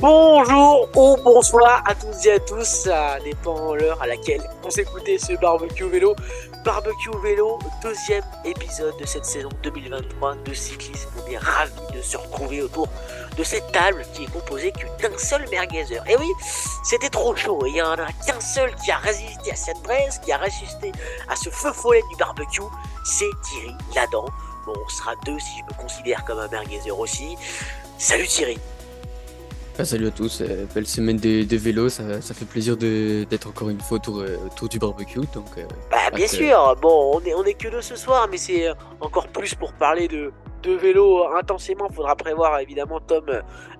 Bonjour ou bonsoir à toutes et à tous, ça dépend l'heure à laquelle on s'écoutait ce barbecue vélo. Barbecue vélo, deuxième épisode de cette saison 2023 de cyclisme. On est ravis de se retrouver autour de cette table qui est composée d'un seul merguezer. Et oui, c'était trop chaud, il y en a qu'un seul qui a résisté à cette braise, qui a résisté à ce feu follet du barbecue, c'est Thierry Ladan. Bon, on sera deux si je me considère comme un merguezer aussi. Salut Thierry salut à tous, euh, belle semaine de, vélo, ça, fait plaisir d'être encore une fois autour, euh, du barbecue. Donc, euh, bah, bien sûr, bon, on est, on est que deux ce soir, mais c'est encore plus pour parler de, de vélo intensément. Faudra prévoir évidemment Tom,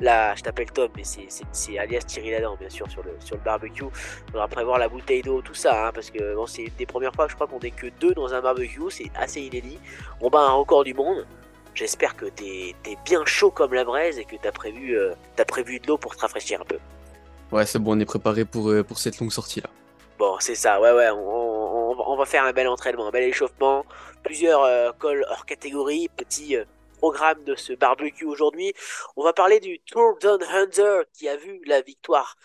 la, je t'appelle Tom, mais c'est alias Thierry Ladan, bien sûr, sur le, sur le barbecue. Faudra prévoir la bouteille d'eau, tout ça, hein, parce que bon, c'est une des premières fois, je crois qu'on est que deux dans un barbecue, c'est assez inédit. On bat un record du monde. J'espère que t'es es bien chaud comme la braise et que t'as prévu, euh, as prévu de l'eau pour te rafraîchir un peu. Ouais, c'est bon, on est préparé pour, euh, pour cette longue sortie là. Bon, c'est ça, ouais, ouais, on, on, va faire un bel entraînement, un bel échauffement, plusieurs euh, cols hors catégorie, petit programme de ce barbecue aujourd'hui. On va parler du Tour Down Hunter qui a vu la victoire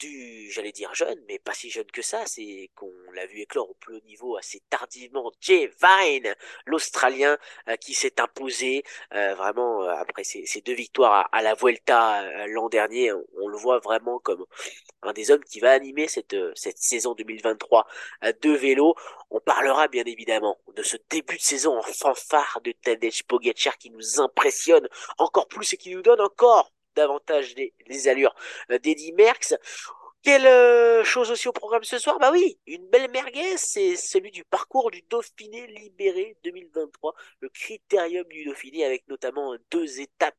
du, j'allais dire jeune, mais pas si jeune que ça, c'est qu'on l'a vu éclore au plus haut niveau assez tardivement, Jay Vine, l'Australien, euh, qui s'est imposé euh, vraiment euh, après ses, deux victoires à, la Vuelta l'an dernier, on, le voit vraiment comme un des hommes qui va animer cette, cette saison 2023 de vélo. On parlera bien évidemment de ce début de saison en fanfare de Tadej Pogacar qui nous impressionne encore plus et qui nous donne encore davantage les, allures euh, d'Eddie Merckx. Quelle euh, chose aussi au programme ce soir? Bah oui, une belle merguez, c'est celui du parcours du Dauphiné libéré 2023, le critérium du Dauphiné avec notamment deux étapes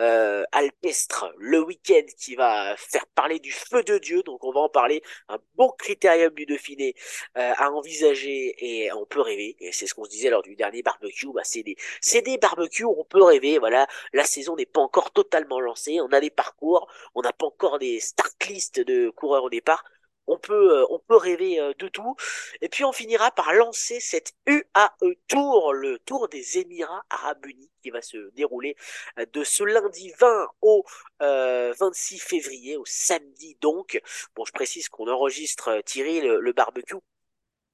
euh, alpestres le week-end qui va faire parler du feu de Dieu, donc on va en parler, un bon critérium du Dauphiné euh, à envisager et on peut rêver, et c'est ce qu'on se disait lors du dernier barbecue, bah c'est des, c'est des barbecues, on peut rêver, voilà, la saison n'est pas encore totalement lancée, on a des parcours, on n'a pas encore des start list de coureur au départ. On peut, euh, rêver euh, de tout. Et puis on finira par lancer cette UAE Tour, le Tour des Émirats Arabes Unis, qui va se dérouler euh, de ce lundi 20 au 26 février, au samedi donc. Bon, je précise qu'on enregistre Thierry le barbecue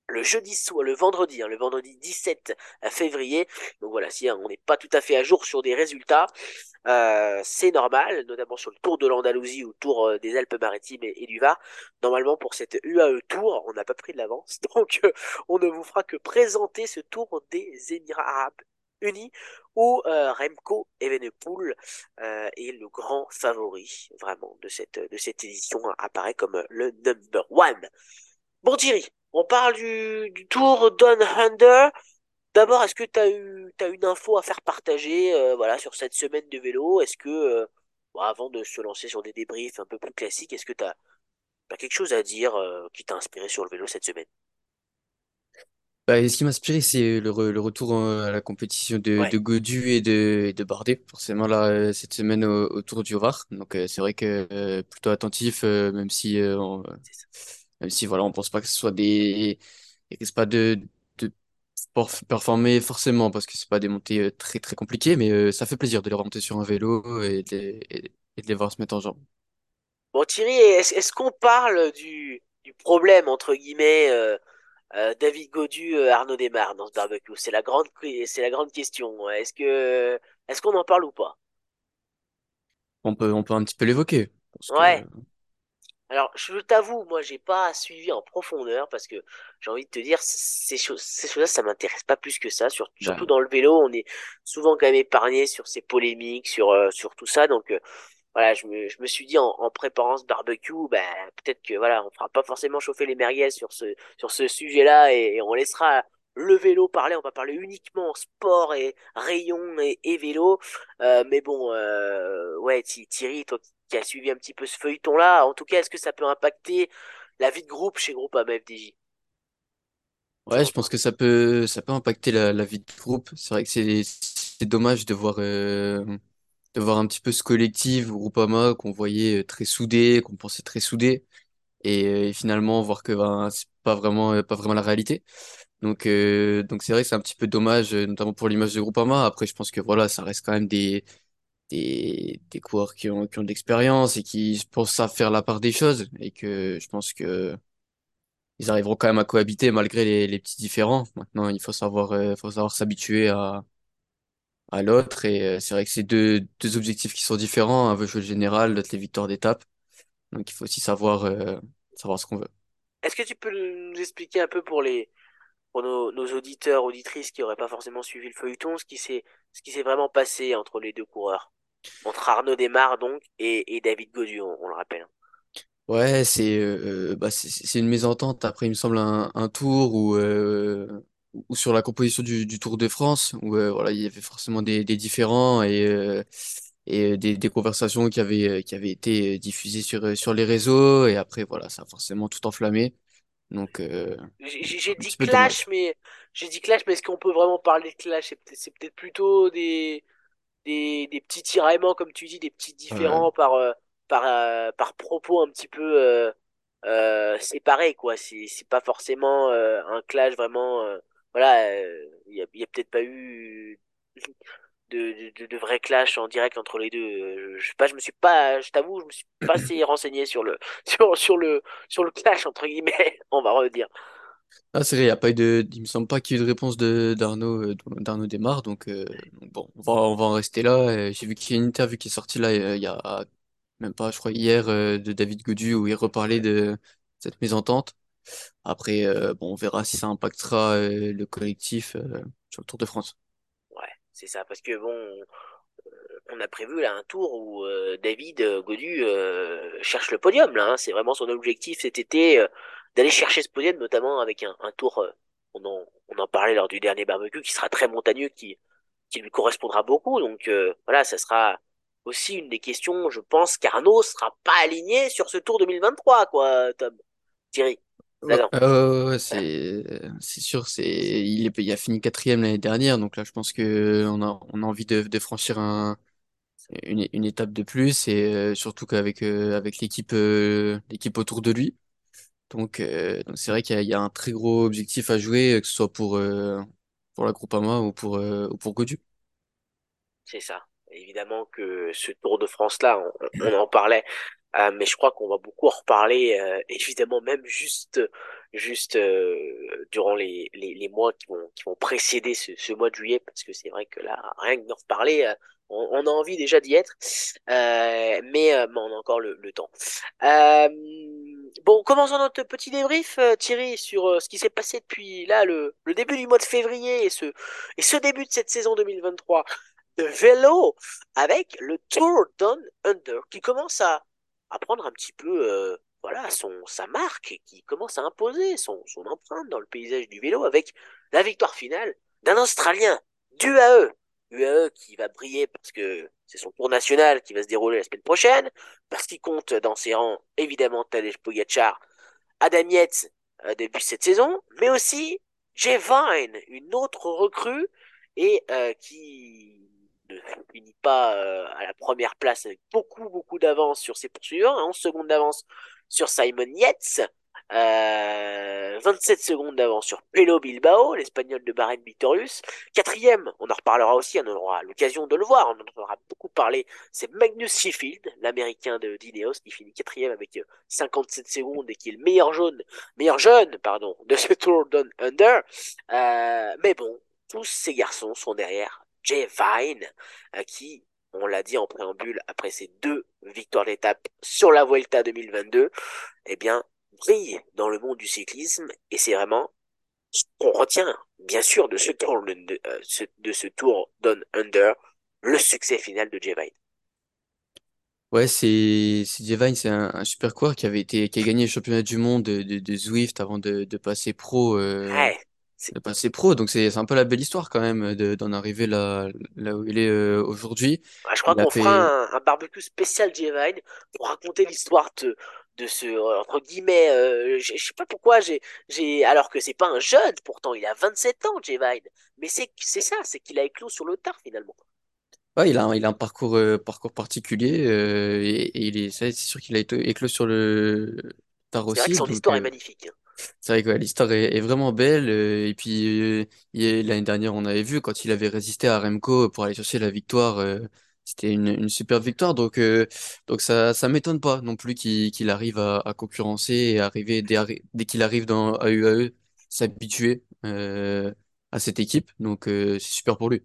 le jeudi soit le vendredi, hein, le vendredi 17 février. Donc voilà, si hein, on n'est pas tout à fait à jour sur des résultats, euh, c'est normal, notamment sur le Tour de l'Andalousie ou Tour euh, des Alpes-Maritimes et, du Var. Normalement, pour cette UAE Tour, on n'a pas pris de l'avance, donc euh, on ne vous fera que présenter ce Tour des Émirats Arabes Unis où Remco Evenepoel est le grand favori vraiment de cette de cette édition apparaît comme le number one. Bon Thierry, on parle du, Tour Down Under. D'abord, est-ce que tu as eu as une info à faire partager euh, voilà, sur cette semaine de vélo? Est-ce que, euh, avant de se lancer sur des débriefs un peu plus classiques, est-ce que tu as, quelque chose à dire euh, qui t'a inspiré sur le vélo cette semaine? Bah, ce qui m'a inspiré, c'est le, retour à la compétition de, de Godu et de, de Bardet, forcément là, cette semaine au, Tour du Var. Donc c'est vrai que plutôt attentif, même si même si voilà, on pense pas que ce soit des. Pas de, de performer forcément parce que c'est pas des montées euh, très très compliquées, mais euh, ça fait plaisir de les remonter sur un vélo et de les, et de les voir se mettre en jambe. Bon Thierry, est-ce qu'on parle du, du problème entre guillemets euh, David Godu, Arnaud Desmar dans ce barbecue? C'est la grande c'est la grande question. Est-ce que est-ce qu'on en parle ou pas? On peut on peut un petit peu l'évoquer. Ouais. Alors, je t'avoue, moi, j'ai pas suivi en profondeur parce que j'ai envie de te dire, ces choses, ces choses-là, ça m'intéresse pas plus que ça. Surtout, surtout dans le vélo, on est souvent quand même épargné sur ces polémiques, sur euh, sur tout ça. Donc, euh, voilà, je me, je me suis dit en, en préparant ce barbecue, ben peut-être que voilà, on fera pas forcément chauffer les merguez sur ce sur ce sujet-là et, on laissera le vélo parler. On va parler uniquement sport et rayon et, et vélo. Euh, mais bon, euh, ouais, Thierry, toi qui a suivi un petit peu ce feuilleton-là. En tout cas, est-ce que ça peut impacter la vie de groupe chez Groupe FDJ Ouais, je pense que ça peut, ça peut impacter la, vie de groupe. C'est vrai que c'est, dommage de voir, euh, de voir un petit peu ce collectif Groupama qu'on voyait euh, très soudé, qu'on pensait très soudé, et, euh, finalement voir que ben, c'est pas vraiment, pas vraiment la réalité. Donc, donc c'est vrai que c'est un petit peu dommage, notamment pour l'image de Groupama. Après, je pense que voilà, ça reste quand même des, des, des coureurs qui ont, qui ont de l'expérience et qui pensent à faire la part des choses et que je pense que ils arriveront quand même à cohabiter malgré les, les petits différends. Maintenant, il faut savoir, euh, faut savoir s'habituer à, à l'autre et euh, c'est vrai que c'est deux, deux objectifs qui sont différents. Un veut jouer le général, l'autre les victoires d'étape. Donc, il faut aussi savoir, euh, savoir ce qu'on veut. Est-ce que tu peux nous expliquer un peu pour les pour nos, nos auditeurs, auditrices qui n'auraient pas forcément suivi le feuilleton, ce qui s'est ce qui s'est vraiment passé entre les deux coureurs? Entre Arnaud Desmar donc et, et David Gaudu, on, on le rappelle. Ouais, c'est euh, euh, bah c'est une mésentente. Après, il me semble un, un tour où euh, ou sur la composition du, du Tour de France où euh, voilà il y avait forcément des, des différends et euh, et des, des conversations qui avaient qui avaient été diffusées sur sur les réseaux et après voilà ça a forcément tout enflammé. Donc euh, J'ai dit clash, dommage. mais j'ai dit clash, mais est-ce qu'on peut vraiment parler de clash? C'est peut-être plutôt des des, des petits tiraillements, comme tu dis, des petits Ouais. différends par, euh, par, euh, par propos un petit peu euh, séparés, quoi. C'est, c'est pas forcément un clash vraiment. voilà, il y a, y a peut-être pas eu de, de, de vrai clash en direct entre les deux. Je sais pas, je me suis pas, je t'avoue, je me suis pas assez renseigné sur le, sur, sur le, sur le clash, entre guillemets, on va redire. Ah, c'est vrai, il y a pas eu de il me semble pas qu'il y ait eu de réponse de d'Arnaud d'Arnaud Desmar donc, euh, donc bon on va on va en rester là. Euh, J'ai vu qu'il y a une interview qui est sortie là euh, il y a même pas je crois hier euh, de David Godu où il reparlait de cette mésentente. Après, bon, on verra si ça impactera le collectif sur le Tour de France. Ouais, c'est ça, parce que bon, on a prévu là un tour où David Godu cherche le podium là. hein. C'est vraiment son objectif cet été d'aller chercher ce podium, notamment avec un, un tour. on en, on en parlait lors du dernier barbecue, qui sera très montagneux, qui lui correspondra beaucoup. Donc euh, voilà, ça sera aussi une des questions. Je pense qu'Arnaud sera pas aligné sur ce Tour 2023, quoi, Tom. Thierry. Ouais, euh, c'est c'est sûr, c'est il est, il a fini quatrième l'année dernière, donc là je pense que on a on a envie de, de franchir un une, une étape de plus et euh, surtout qu'avec euh, avec l'équipe l'équipe autour de lui. Donc donc c'est vrai qu'il y a, il y a un très gros objectif à jouer, que ce soit pour pour la Groupama ou pour euh, ou pour Godu. C'est ça. Évidemment que ce Tour de France-là, on, on en parlait, euh, mais je crois qu'on va beaucoup en reparler, euh, évidemment, même juste, juste euh, durant les, les, les mois qui vont, qui vont précéder ce, ce mois de juillet, parce que c'est vrai que là, rien que d'en reparler, euh, on, on a envie déjà d'y être, euh, mais, mais on a encore le, le temps. Bon, commençons notre petit débrief, euh, Thierry, sur euh, ce qui s'est passé depuis là, le, début du mois de février et ce, et ce début de cette saison 2023 de vélo avec le Tour Down Under qui commence à, à prendre un petit peu euh, voilà son sa marque et qui commence à imposer son, son empreinte dans le paysage du vélo avec la victoire finale d'un Australien d'UAE. Qui va briller parce que c'est son tour national qui va se dérouler la semaine prochaine, parce qu'il compte dans ses rangs évidemment Tadej Pogacar, Adam Yates euh, début de cette saison, mais aussi Jay Vine, une autre recrue et euh, qui ne finit pas euh, à la première place avec beaucoup beaucoup d'avance sur ses poursuivants, 11 secondes d'avance sur Simon Yates, euh, 27 secondes d'avance sur Pelo Bilbao, l'espagnol de Bahreïn Victorious. Quatrième, on en reparlera aussi, on aura l'occasion de le voir, on en aura beaucoup parlé, c'est Magnus Sheffield, l'américain de d'Ineos, qui finit quatrième avec 57 secondes et qui est le meilleur jaune, meilleur jeune, pardon, de ce Tour Down Under. Euh, mais bon, tous ces garçons sont derrière Jay Vine, euh, qui, on l'a dit en préambule, après ses deux victoires d'étape sur la Vuelta 2022, eh bien, brille dans le monde du cyclisme et c'est vraiment ce qu'on retient, bien sûr, de ce tour, de, euh, de ce tour Down Under, le succès final de Jay Vine. Ouais, c'est c'est Devine, c'est un, un super coureur qui avait été qui a gagné le championnat du monde de, de, de Zwift avant de, de passer pro euh, Ouais, de passer pro. Donc c'est c'est un peu la belle histoire quand même de d'en arriver là là où il est euh, aujourd'hui. Je crois qu'on fera un, un barbecue spécial J-Vine pour raconter l'histoire de, ce, euh, entre guillemets, euh, je sais pas pourquoi j'ai, j'ai, alors que c'est pas un jeune, pourtant il a 27 ans, J-Vine. Mais c'est, c'est ça, c'est qu'il a éclos sur le tard finalement. ouais, il a un, il a un parcours euh, parcours particulier euh, et, et il est c'est sûr qu'il a été éclos sur le tard C'est vrai que aussi. son Donc histoire est magnifique. hein. c'est vrai que ouais, l'histoire est, est vraiment belle. et puis l'année dernière on avait vu quand il avait résisté à Remco pour aller chercher la victoire. C'était une, une super victoire. Donc, euh, donc ça, ça m'étonne pas non plus qu'il arrive à, à concurrencer et arriver dès, dès qu'il arrive dans AUAE, s'habituer euh, à cette équipe. Donc, euh, c'est super pour lui.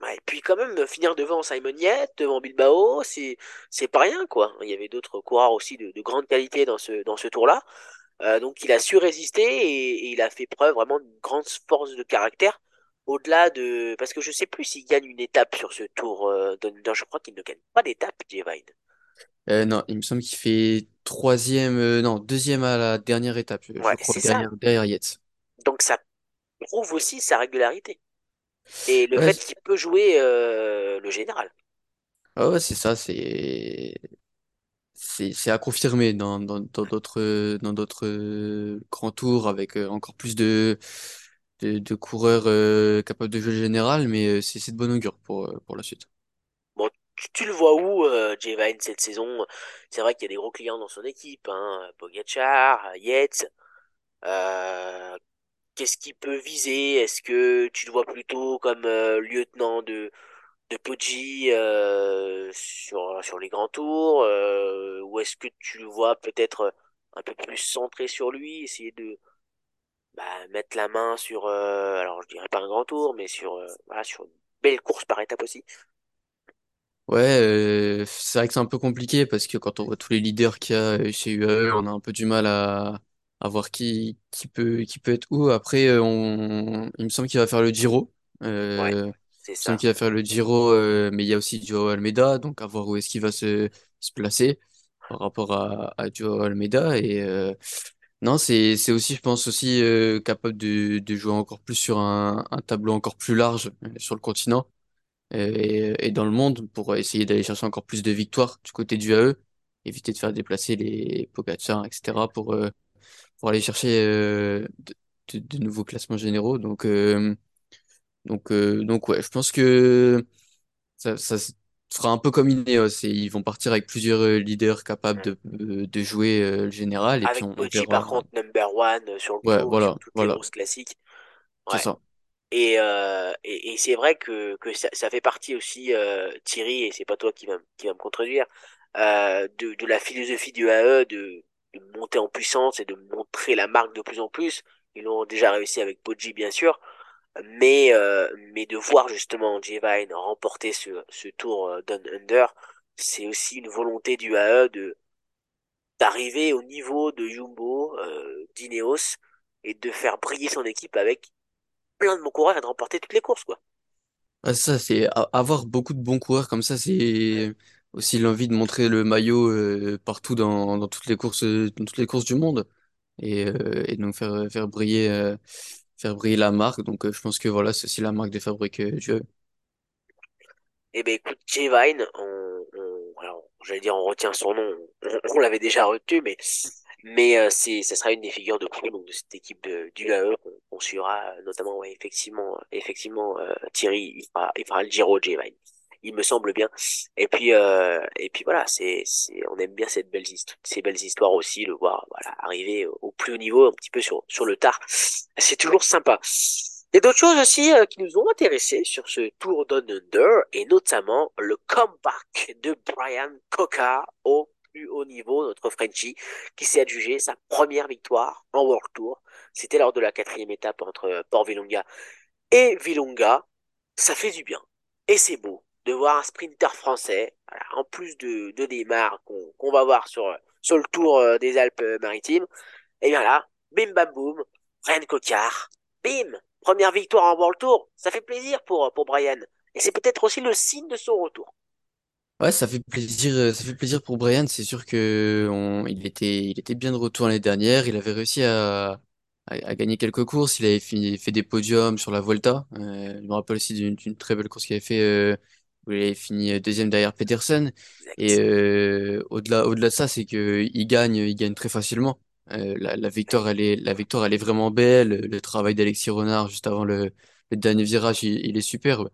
Ouais, et puis quand même, finir devant Simon Yates, devant Bilbao, c'est c'est pas rien, quoi. Il y avait d'autres coureurs aussi de, de grande qualité dans ce, dans ce tour-là. Donc il a su résister et, et il a fait preuve vraiment d'une grande force de caractère. Au-delà de... Parce que je sais plus s'il gagne une étape sur ce tour. Euh, je crois qu'il ne gagne pas d'étape, Jevine. Euh, non, il me semble qu'il fait troisième, euh, non, deuxième à la dernière étape, je Ouais, crois, derrière, derrière Yates. Donc ça prouve aussi sa régularité. Et le Ouais, fait qu'il peut jouer euh, le général. ouais, ouais, c'est ça, c'est c'est à confirmer dans d'autres dans d'autres euh, grands tours avec encore plus de de, de coureurs euh, capables de jouer le général, mais euh, c'est de bon augure pour euh, pour la suite. Bon, tu, tu le vois où, euh, Jevine, cette saison? C'est vrai qu'il y a des gros clients dans son équipe, hein. Pogacar, Yates. Euh, qu'est-ce qu'il peut viser? Est-ce que tu le vois plutôt comme euh, lieutenant de, de Poggi euh, sur, sur les grands tours? euh, ou est-ce que tu le vois peut-être un peu plus centré sur lui, essayer de bah, mettre la main sur, euh, alors je dirais pas un grand tour, mais sur, euh, voilà, sur une belle course par étape aussi? Ouais, euh, c'est vrai que c'est un peu compliqué parce que quand on voit tous les leaders qu'il y a chez UAE, on a un peu du mal à, à voir qui, qui peut, qui peut être où. Après, on, il me semble qu'il va faire le Giro. Ouais, Euh, il me semble qu'il va faire le Giro, euh, mais il y a aussi Joao Almeida, donc à voir où est-ce qu'il va se, se placer par rapport à, à Joao Almeida. Et euh, non, c'est, c'est aussi, je pense aussi euh, capable de, de jouer encore plus sur un, tableau encore plus large euh, sur le continent euh, et, dans le monde pour essayer d'aller chercher encore plus de victoires du côté du AE, éviter de faire déplacer les Pogacar, etc. pour, pour aller chercher de, nouveaux classements généraux. Donc, donc, donc ouais, je pense que ça, ça fera un peu comme Ineos et ils vont partir avec plusieurs euh, leaders capables de, euh, de jouer euh, le général et puis Avec on, on par contre, number one sur le Ouais, sur voilà, toutes les voilà, grosses classiques. c'est ça. Et, euh, et, et c'est vrai que, que ça, ça fait partie aussi, euh, Thierry, et c'est pas toi qui va, qui va me contredire, euh, de, de la philosophie du AE de, de monter en puissance et de montrer la marque de plus en plus. Ils l'ont déjà réussi avec Poggi, bien sûr, mais, euh, mais de voir justement J-Vine remporter ce, ce tour euh, Down Under, c'est aussi une volonté du AE de d'arriver au niveau de Jumbo, euh, d'Ineos, et de faire briller son équipe avec plein de bons coureurs et de remporter toutes les courses, quoi. Ah, ça, c'est avoir beaucoup de bons coureurs comme ça, c'est aussi l'envie de montrer le maillot euh, partout dans, dans toutes les courses, dans toutes les courses du monde et, euh, et donc faire faire briller euh, faire briller la marque. Donc, euh, je pense que voilà, c'est aussi la marque de fabrique euh, du Eh ben écoute, J-Vine, on, on- alors, j'allais dire on retient son nom, on, l'avait déjà retenu, mais mais euh, c'est, ça sera une des figures de proue donc de cette équipe de, du AE qu'on qu'on suivra, euh, notamment ouais, effectivement, effectivement euh, Thierry, il fera, il fera le Giro J-Vine, il me semble bien. Et puis euh, et puis voilà, c'est c'est, on aime bien cette ces belles histoires aussi, le voir voilà arriver au plus haut niveau, un petit peu sur sur le tard, c'est toujours sympa. Il y a d'autres choses aussi euh, qui nous ont intéressés sur ce Tour Down Under, et notamment le comeback de Brian Coca au plus haut niveau, notre Frenchie, qui s'est adjugé sa première victoire en World Tour. C'était lors de la quatrième étape entre Port Villonga et Villonga. Ça fait du bien. Et c'est beau de voir un sprinter français, en plus de, de Neymar qu'on va voir sur, sur le Tour euh, des Alpes-Maritimes. Et bien là, bim bam boum, Brian Cocard, bim, première victoire en World Tour. Ça fait plaisir pour, pour Brian. Et c'est peut-être aussi le signe de son retour. Ouais, ça fait plaisir, euh, ça fait plaisir pour Brian. C'est sûr que il était, il était bien de retour l'année dernière. Il avait réussi à, à gagner quelques courses. Il avait fini- fait des podiums sur la Volta. Euh, je me rappelle aussi d'une très belle course qu'il avait fait euh, où il avait fini euh, deuxième derrière Peterson. Et euh, au-delà, au-delà de ça, c'est que il gagne, il gagne très facilement. Euh, la, la victoire, elle est, la victoire, elle est vraiment belle. Le travail d'Alexis Renard juste avant le, le dernier virage, il, il est superbe.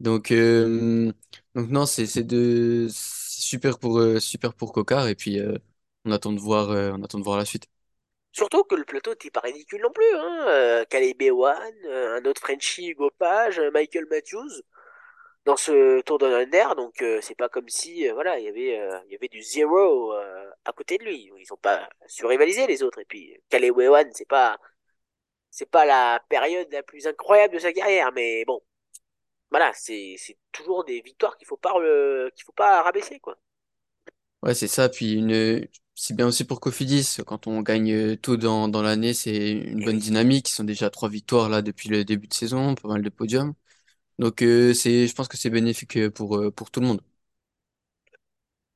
Donc, euh, donc non, c'est c'est de super pour super pour Cocard et puis on attend de voir on attend de voir la suite. Surtout que le plateau n'était pas ridicule non plus. Hein. Caleb Ewan, euh, un autre Frenchie, Hugo Page, Michael Matthews. Dans ce Tour de Under, donc euh, c'est pas comme si euh, voilà il y avait euh, il y avait du zéro euh, à côté de lui. Ils ont pas surrivalisé les autres. Et puis Calais Wewan, c'est pas c'est pas la période la plus incroyable de sa carrière, mais bon, voilà, c'est c'est toujours des victoires qu'il faut pas qu'il faut pas rabaisser quoi. Ouais, c'est ça. Puis une, c'est bien aussi pour Cofidis. Quand on gagne tôt dans, dans l'année, c'est une bonne dynamique. Ils sont déjà trois victoires là depuis le début de saison, pas mal de podiums. Donc euh, c'est, je pense que c'est bénéfique euh, pour euh, pour tout le monde.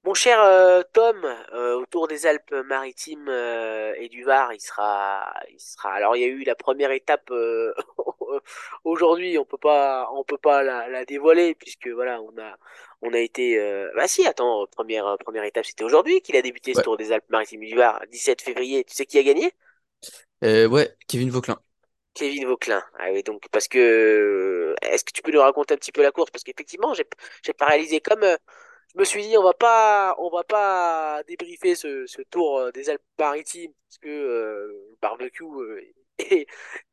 Mon cher euh, Tom, euh, autour des Alpes-Maritimes euh, et du Var, il sera, il sera. Alors il y a eu la première étape aujourd'hui, on peut pas, on peut pas la, la dévoiler puisque voilà, on a, on a été. Bah si, attends, première première étape, c'était aujourd'hui qu'il a débuté ce Tour des Alpes-Maritimes et du Var, 17 février. Tu sais qui a gagné? Euh, ouais, Kevin Vauquelin. Kevin Vauquelin. Ah donc parce que euh, est-ce que tu peux nous raconter un petit peu la course? Parce qu'effectivement, j'ai j'ai pas réalisé comme euh, je me suis dit on va pas on va pas débriefer ce, tour euh, des Alpes-Maritimes parce que le barbecue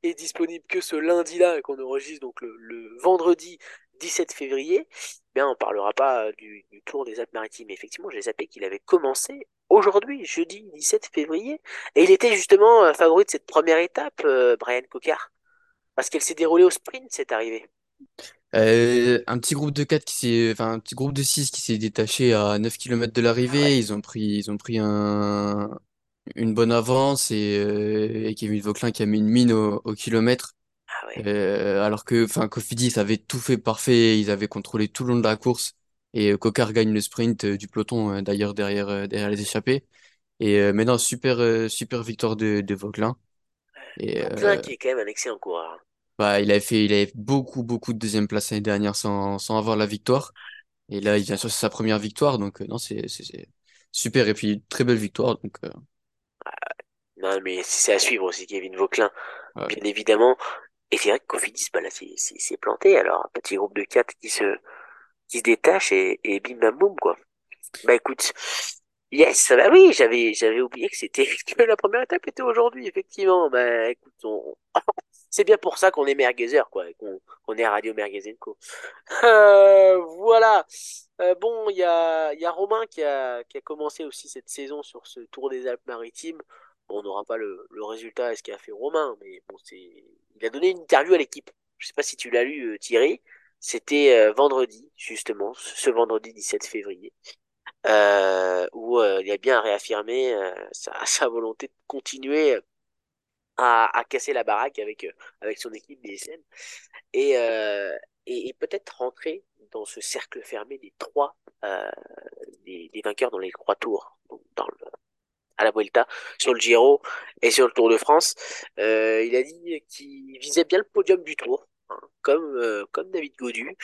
est, disponible que ce lundi-là qu'on enregistre donc le vendredi 17 février. Bien, on parlera pas euh, du, du tour des Alpes-Maritimes. Mais Effectivement, j'ai zappé qu'il avait commencé aujourd'hui, jeudi 17 février. Et il était justement euh, favori de cette première étape, euh, Brian Cocard, parce qu'elle s'est déroulée au sprint, cette arrivée. Euh, un petit groupe de 4 qui s'est, enfin un petit groupe de 6 qui s'est détaché à 9 kilomètres de Ah ouais, l'arrivée. Ils ont pris, ils ont pris un, une bonne avance et, euh, et Kevin Vauquelin qui a mis une mine au, au kilomètre. Ah ouais, Euh, alors que, enfin, Cofidis avait tout fait parfait, ils avaient contrôlé tout le long de la course et euh, Cocard gagne le sprint euh, du peloton euh, d'ailleurs derrière derrière les échappés. Et non, super super victoire de de Vauquelin. Et Vauquelin qui est quand même un excellent coureur. bah il avait fait il avait beaucoup beaucoup de deuxième place l'année dernière sans sans avoir la victoire. Et là, il vient sur sa première victoire, donc non, c'est super. Et puis très belle victoire, donc euh, Non, mais c'est à suivre aussi, Kevin Vauquelin, ouais. bien évidemment. Et c'est vrai que Cofidis, bah là, c'est planté. Alors, un petit groupe de quatre qui se, qui se détache et, et bim bam boum, quoi. Bah écoute, yes, bah oui, j'avais j'avais oublié que c'était que la première étape était aujourd'hui, effectivement. Bah écoute, on- c'est bien pour ça qu'on est merguezer, quoi, qu'on est Radio Merguez Co. Euh, voilà. Euh, bon, il y a, y a Romain qui a, qui a commencé aussi cette saison sur ce Tour des Alpes-Maritimes. On n'aura pas le, résultat et ce qu'a fait Romain, mais bon, c'est, il a donné une interview à l'équipe. Je sais pas si tu l'as lu, euh, Thierry. C'était euh, vendredi, justement, ce vendredi 17 février, euh, où il a bien réaffirmé sa, volonté de continuer à, à casser la baraque avec, avec son équipe DSM et, et, et peut-être rentrer dans ce cercle fermé des trois des, vainqueurs dans les trois tours, à la Vuelta, sur le Giro et sur le Tour de France. Euh, il a dit qu'il visait bien le podium du Tour, hein, comme euh, comme David Gaudu.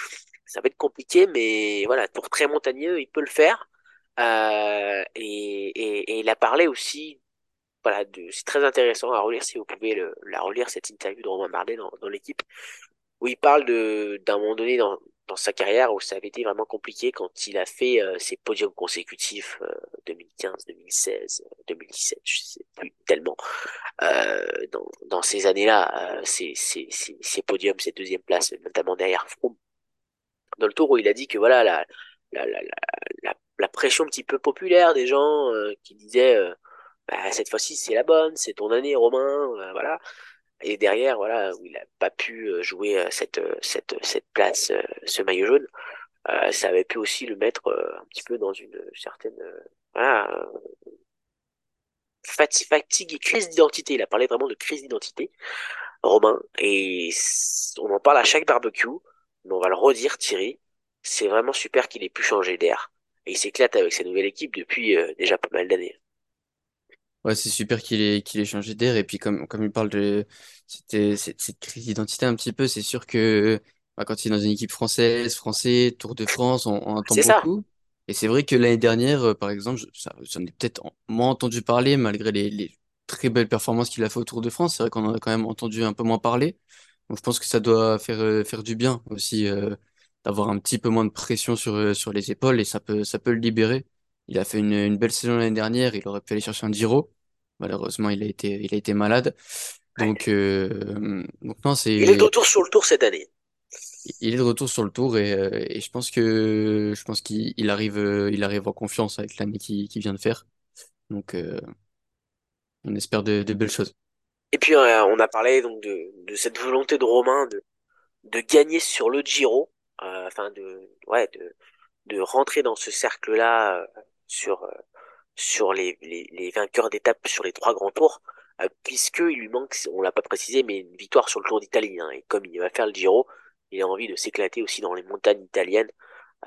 Ça va être compliqué, mais voilà, tour très montagneux, il peut le faire. Euh, et, il a parlé aussi voilà, c'est très intéressant à relire si vous pouvez la relire cette interview de Romain Bardet dans, l'équipe où il parle d'un moment donné dans, dans sa carrière où ça avait été vraiment compliqué quand il a fait ses podiums consécutifs euh, 2015, 2016, 2017, je sais tellement. Euh, dans, ces années-là, euh, ces, podiums, ces deuxièmes places, notamment derrière Froome, dans le tour où il a dit que voilà la la, la, la, la, pression un petit peu populaire des gens euh, qui disaient bah, cette fois-ci c'est la bonne, c'est ton année Romain, voilà et derrière, voilà, où il n'a pas pu jouer cette, cette, cette place, ce maillot jaune, ça avait pu aussi le mettre un petit peu dans une certaine fatigue, et crise d'identité. Il a parlé vraiment de crise d'identité, Romain, et on en parle à chaque barbecue, mais on va le redire, Thierry, c'est vraiment super qu'il ait pu changer d'air. Et il s'éclate avec sa nouvelle équipe depuis euh, déjà pas mal d'années. Ouais, c'est super qu'il ait qu'il ait changé d'air. Et puis comme comme il parle de cette cette, cette crise d'identité un petit peu, c'est sûr que bah, quand il est dans une équipe française, français, Tour de France, on, on entend ça. Et c'est vrai que l'année dernière, euh, par exemple, j'en ai peut-être moins entendu parler malgré les, les très belles performances qu'il a fait au Tour de France. C'est vrai qu'on en a quand même entendu un peu moins parler. Donc je pense que ça doit faire euh, faire du bien aussi euh, d'avoir un petit peu moins de pression sur euh, sur les épaules et ça peut ça peut le libérer. Il a fait une, une belle saison l'année dernière. Il aurait pu aller chercher un Giro. Malheureusement, il a été il a été malade. Donc euh, donc non, Il est de c'est retour sur le tour cette année. Il est de retour sur le tour et, euh, je pense que je pense qu'il il arrive euh, il arrive en confiance avec l'année qu'il vient de faire. Donc euh, on espère de, belles choses. Et puis on a parlé donc de, de cette volonté de Romain de, de gagner sur le Giro, enfin de ouais de, de rentrer dans ce cercle-là euh, sur sur les, les, vainqueurs d'étapes sur les trois grands tours, puisque il lui manque, on l'a pas précisé, mais une victoire sur le Tour d'Italie. hein. et comme il va faire le Giro, il a envie de s'éclater aussi dans les montagnes italiennes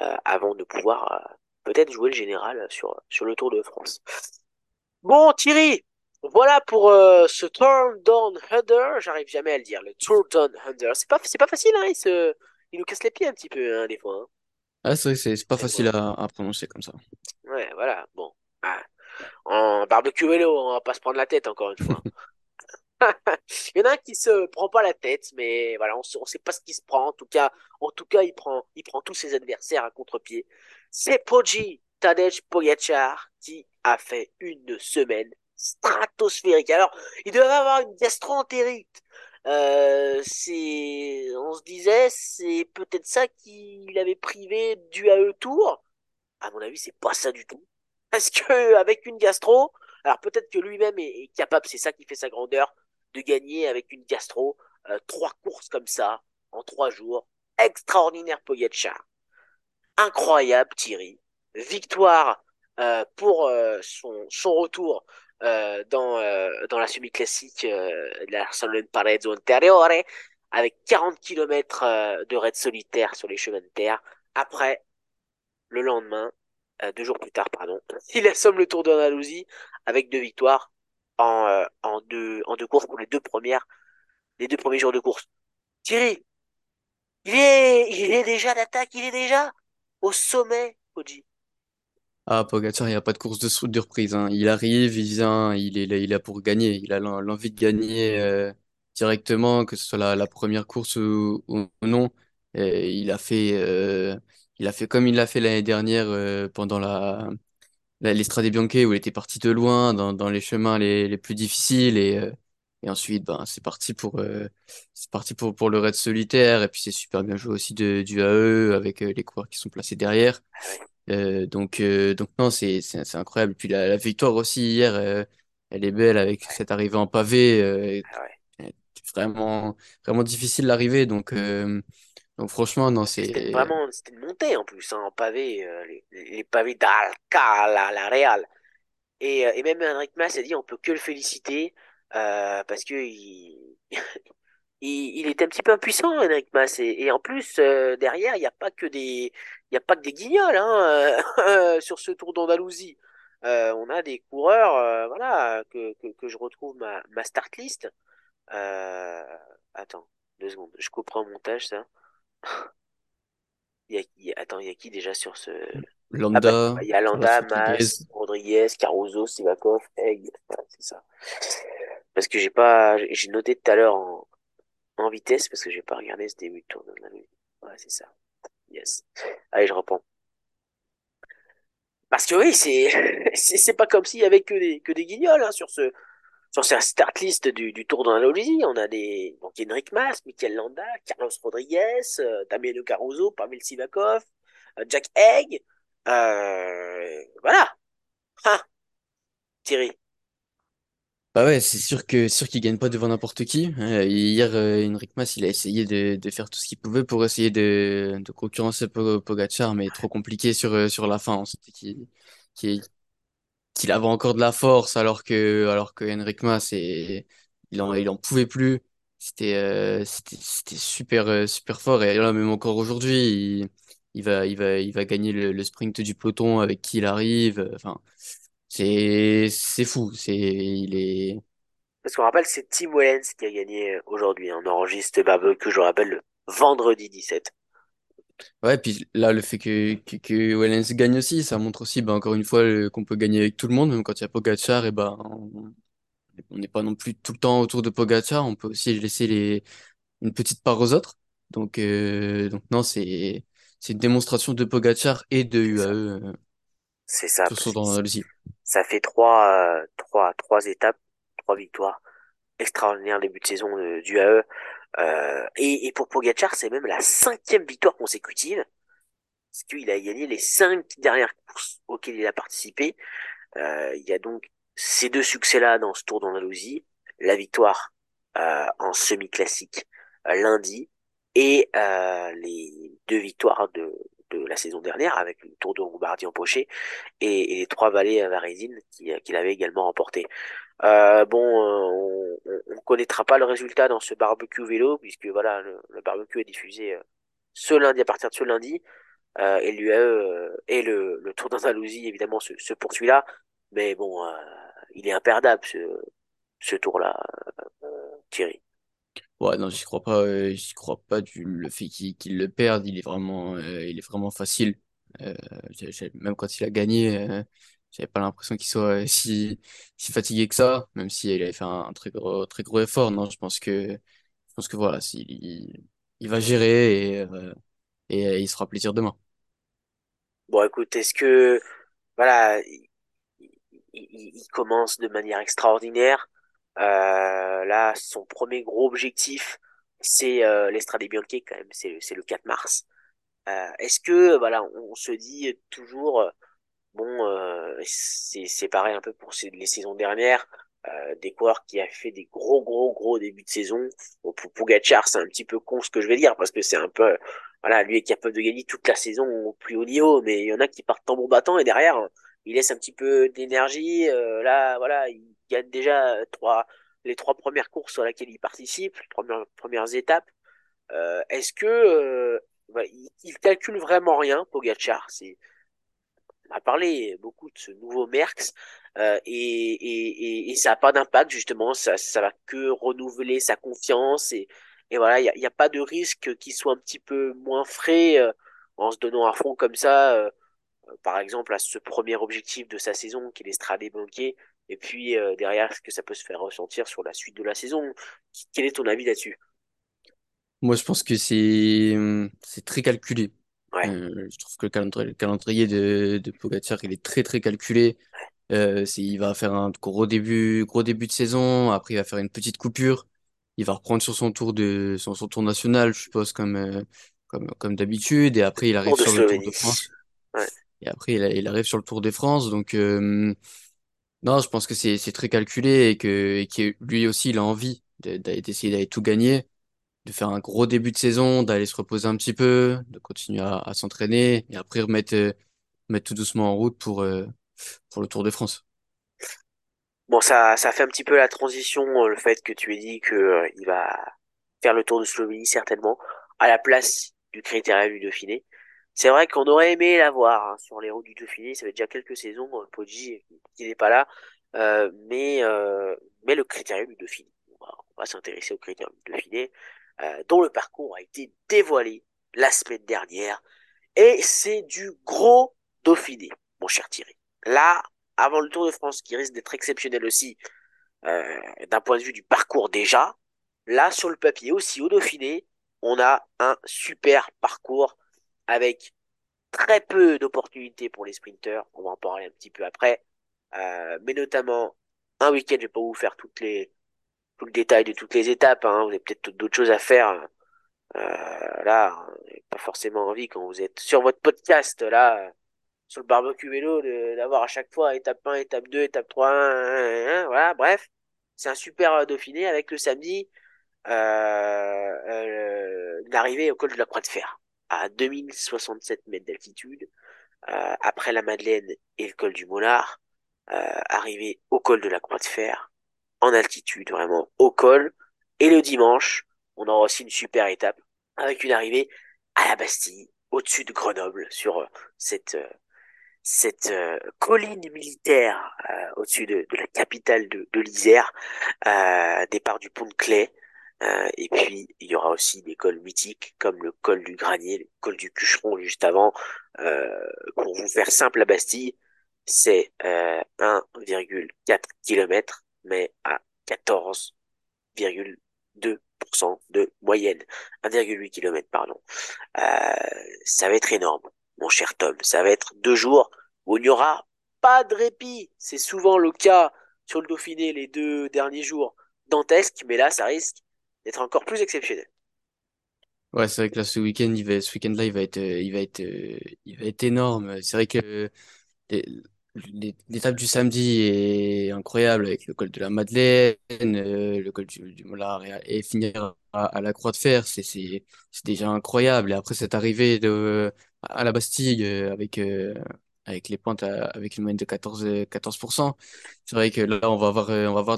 euh, avant de pouvoir euh, peut-être jouer le général sur sur le Tour de France. Bon, Thierry, voilà pour euh, ce Tour Down Under. J'arrive jamais à le dire, le Tour Down Under. C'est pas, c'est pas facile, hein. Il se, il nous casse les pieds un petit peu, hein, des fois. Hein. Ah c'est vrai c'est c'est pas facile à prononcer comme ça. Ouais, voilà. Bon, Ah. en barbecue vélo, on va pas se prendre la tête encore une fois. Il y en a un qui se prend pas la tête, mais voilà, on, on sait pas ce qui se prend. En tout cas, en tout cas, il prend, il prend tous ses adversaires à contre-pied. C'est Poggi Tadej Pogacar qui a fait une semaine stratosphérique. Alors, il devait avoir une gastro-entérite. Euh, c'est, on se disait, c'est peut-être ça qui l'avait privé du AE Tour. À mon avis, c'est pas ça du tout. Parce que avec une gastro, alors peut-être que lui-même est, est capable, c'est ça qui fait sa grandeur, de gagner avec une gastro euh, trois courses comme ça en trois jours. Extraordinaire Pogacar, incroyable Thierry, victoire euh, pour euh, son, retour euh, dans, dans la semi-classique de la San Parezo Anteriore avec 40 km de raid solitaire sur les chemins de terre. Après, le lendemain, deux jours plus tard, pardon, il assomme le Tour d'Andalousie avec deux victoires en, euh, en, deux, en deux courses pour les deux premières, les deux premiers jours de course. Thierry, il est, il est déjà d'attaque, il est déjà au sommet, Oji. Ah, Pogacar, il n'y a pas de course de, de reprise. hein. Il arrive, il vient, il est là, il là pour gagner. Il a l'en- l'envie de gagner euh, directement, que ce soit la, première course ou, non. Il a fait, euh, il a fait comme il l'a fait l'année dernière pendant la l'Estrade Bianche où il était parti de loin dans, dans les chemins les, les plus difficiles et, euh, et ensuite ben c'est parti pour euh, c'est parti pour pour le raid solitaire et puis c'est super bien joué aussi de, du AE avec euh, les coureurs qui sont placés derrière. Ah Euh, donc, euh, donc non, c'est c'est c'est incroyable. Puis la, la victoire aussi hier, elle est belle avec cette arrivée en pavé. Euh, ah ouais. vraiment vraiment difficile l'arrivée. Donc euh, donc franchement, non, que c'était c'est vraiment, c'était une montée en plus, hein, en pavé, euh, les, les pavés d'Alcalá, la Real. Et, euh, et même Enric Mas a dit on peut que le féliciter euh, parce que il, il, il est un petit peu impuissant, Enric Mas. Et, et en plus, euh, derrière, il n'y a pas que des, il a pas que des guignols hein, sur ce Tour d'Andalousie. On a des coureurs, voilà, que, que, que je retrouve ma, ma start list. Attends, deux secondes, je couperai au montage ça. Il y a, il y a- attends, il y a qui déjà sur ce... Ah bah, il y a Landa. Mas, Rodriguez, Caruso, Sivakov, Egg. Voilà, c'est ça. Parce que j'ai pas, j'ai noté tout à l'heure en, en vitesse parce que j'ai pas regardé ce début de tour de la nuit. Ouais, c'est ça. Yes. Allez, je reprends. Parce que oui, c'est, c'est c'est pas comme s'il y avait que des, que des guignols, hein, sur ce, sur cette start list du, Tour d'Andalousie. On a des, donc Henrik Mas, Mikel Landa, Carlos Rodriguez, euh, Damiano Caruso, Pavel Sivakov, euh, Jack Egg. Euh, voilà. Thierry. Bah ouais, c'est sûr que c'est sûr qu'il gagne pas devant n'importe qui. Euh, hier, euh, Enric Mas, il a essayé de, de faire tout ce qu'il pouvait pour essayer de, de concurrencer Po- Pogacar, mais trop compliqué sur euh, sur la fin. On qu'il qu'il avait encore de la force, alors que alors que Enric Mas, il en pouvait plus. C'était euh, c'était super euh, super fort. Et là, même encore aujourd'hui, il, va gagner le, sprint du peloton avec qui il arrive. Enfin, c'est fou. C'est il est Parce qu'on rappelle, c'est Tim Wellens qui a gagné euh, aujourd'hui. On enregistre que je rappelle, le vendredi 17. Ouais, puis là, le fait que, que, que Wellens gagne aussi, ça montre aussi, bah, encore une fois, le- qu'on peut gagner avec tout le monde, même quand il y a Pogacar, et ben on on n'est pas non plus tout le temps autour de Pogacar, on peut aussi laisser les, une petite part aux autres. Donc, euh, donc non, c'est, c'est une démonstration de Pogacar et de C'est ça. UAE, euh, C'est ça, sur parce son que dans Andalousie. ça fait trois, euh, trois, trois étapes, trois victoires. Extraordinaire début de saison de- du AE. Et, et, pour Pogacar, c'est même la cinquième victoire consécutive, parce qu'il a gagné les cinq dernières courses auxquelles il a participé. il y a donc ces deux succès-là dans ce Tour d'Andalousie, la victoire en semi-classique lundi et les deux victoires de, de la saison dernière avec le Tour de Lombardie empoché et, et les trois vallées à Varézine qu'il avait également remporté. Euh, bon, euh, on, ne connaîtra pas le résultat dans ce barbecue vélo puisque voilà, le, barbecue est diffusé euh, ce lundi à partir de ce lundi et l'UAE et le, le Tour d'Andalousie évidemment se, se poursuit là, mais bon, il est imperdable ce, ce tour-là, Thierry. Ouais, non, j'y crois pas. Euh, j'y crois pas du le fait qu'il le perde. Il est vraiment, euh, il est vraiment facile. Euh, même quand il a gagné, j'avais pas l'impression qu'il soit si, si fatigué que ça, même s'il avait fait un, très gros, très gros effort. Non, je pense que, je pense que voilà, il, il va gérer et, et il se fera plaisir demain. Bon, écoute, est-ce que voilà, il, il, commence de manière extraordinaire. Euh, là, son premier gros objectif, c'est euh, l'Estrade Bianche quand même, c'est le 4 mars. Euh, est-ce que voilà, on, se dit toujours euh, bon, euh, c'est pareil un peu pour les saisons dernières, euh, des coureurs qui a fait des gros gros gros débuts de saison. Bon, pour Pogacar, c'est un petit peu con ce que je vais dire parce que c'est un peu voilà, lui est capable de gagner toute la saison au plus haut niveau, mais il y en a qui partent tambour battant et derrière il laisse un petit peu d'énergie. là, voilà, il gagne déjà trois, les trois premières courses sur lesquelles il participe, les premières, premières étapes. Euh, Est-ce que euh, bah, il, il, calcule vraiment rien, Pogachar C'est a parlé beaucoup de ce nouveau Merckx euh, et, et, et, ça n'a pas d'impact justement, ça, ça va que renouveler sa confiance et, et voilà, il n'y a, pas de risque qu'il soit un petit peu moins frais euh, en se donnant à fond comme ça. Euh, par exemple, à ce premier objectif de sa saison, qui est l'Estrade banquier, et puis euh, derrière, ce que ça peut se faire ressentir sur la suite de la saison. Quel est ton avis là-dessus? Moi, je pense que c'est c'est très calculé. Ouais. Euh, je trouve que le calendrier, le calendrier de, de Pogacar, il est très très calculé. Euh, il va faire un gros début, gros début de saison. Après, il va faire une petite coupure. Il va reprendre sur son tour de, son tour national, je suppose, comme, euh, comme, comme d'habitude. Et après, il arrive sur le Tour de France. Ouais. Et après, il, il, arrive sur le Tour de France. Donc, euh, non, je pense que c'est c'est très calculé et que, et que lui aussi, il a envie d'essayer d'aller tout gagner, de faire un gros début de saison, d'aller se reposer un petit peu, de continuer à, s'entraîner et après remettre, euh, mettre tout doucement en route pour, euh, pour le Tour de France. Bon, ça, ça fait un petit peu la transition, euh, le fait que tu aies dit que il va faire le Tour de Slovénie certainement à la place du Critérium du Dauphiné. C'est vrai qu'on aurait aimé l'avoir hein, sur les routes du Dauphiné. Ça fait déjà quelques saisons, Poggi qui n'est pas là. Mais, mais le critérium du Dauphiné, on va s'intéresser au critérium du Dauphiné, euh, dont le parcours a été dévoilé la semaine dernière. Et c'est du gros Dauphiné, mon cher Thierry. Là, avant le Tour de France, qui risque d'être exceptionnel aussi, euh, d'un point de vue du parcours déjà, là, sur le papier aussi, au Dauphiné, on a un super parcours avec très peu d'opportunités pour les sprinteurs. On va en parler un petit peu après. Euh, mais notamment, un week-end, je vais pas vous faire toutes les, tout le détail de toutes les étapes. Hein. Vous avez peut-être d'autres choses à faire. Euh, là, pas forcément envie quand vous êtes sur votre podcast, là, sur le barbecue vélo, d'avoir à chaque fois étape 1, étape 2, étape 3, 1, 1, voilà, bref. C'est un super Dauphiné avec le samedi, euh, euh, au col de la Croix de Fer à 2067 mètres d'altitude, euh, après la Madeleine et le col du Mollard, euh, arrivé au col de la Croix de Fer, en altitude vraiment au col. Et le dimanche, on aura aussi une super étape avec une arrivée à la Bastille, au-dessus de Grenoble, sur euh, cette cette euh, colline militaire euh, au-dessus de, de, la capitale de, de l'Isère, euh, départ du pont de Clay, euh, et puis, il y aura aussi des cols mythiques comme le col du Granier, le col du Cucheron juste avant. Euh, pour vous faire simple, la Bastille, c'est euh, 1,4 km, mais à 14,2% de moyenne. 1,8 km, pardon. Euh, ça va être énorme, mon cher Tom. Ça va être deux jours où il n'y aura pas de répit. C'est souvent le cas sur le Dauphiné les deux derniers jours dantesques, mais là, ça risque d'être encore plus exceptionnel. Ouais, c'est vrai que là, ce week-end, il va, ce week-end-là, il va être, euh, il va être, euh, il va être énorme. C'est vrai que l'étape du samedi est incroyable avec le col de la Madeleine, euh, le col du, du Mollard et, finir à, la Croix de Fer, c'est, déjà incroyable. Et après cette arrivée à la Bastille euh, avec, euh, avec les pointes avec une moyenne de 14, euh, 14%, c'est vrai que là, on va avoir,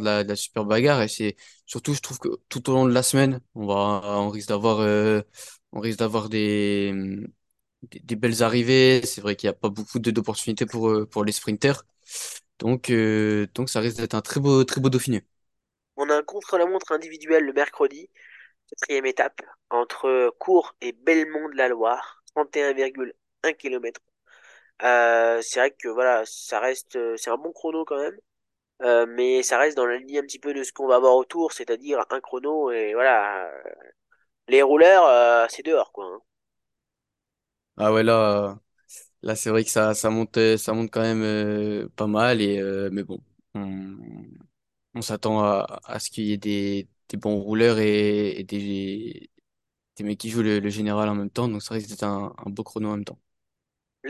de la, super bagarre. Et surtout, je trouve que tout au long de la semaine, on va, on risque d'avoir des, des, belles arrivées. C'est vrai qu'il n'y a pas beaucoup d'opportunités pour, euh, pour les sprinters. Donc, euh, donc ça risque d'être un très beau, très beau Dauphiné. On a un contre-la-montre individuel le mercredi, quatrième étape, entre Cours et Belmont de la Loire, 31,1 km. C'est vrai que voilà, ça reste, euh, c'est un bon chrono quand même, mais ça reste dans la ligne un petit peu de ce qu'on va avoir autour, c'est-à-dire un chrono et voilà, les rouleurs, c'est dehors quoi. hein. Ah ouais, là, là c'est vrai que ça, ça monte, euh, ça monte quand même euh, pas mal. Et, euh, mais bon, on, on s'attend à, à ce qu'il y ait des, des bons rouleurs et, des, des mecs qui jouent le, général en même temps. Donc ça risque d'être un, un beau chrono en même temps.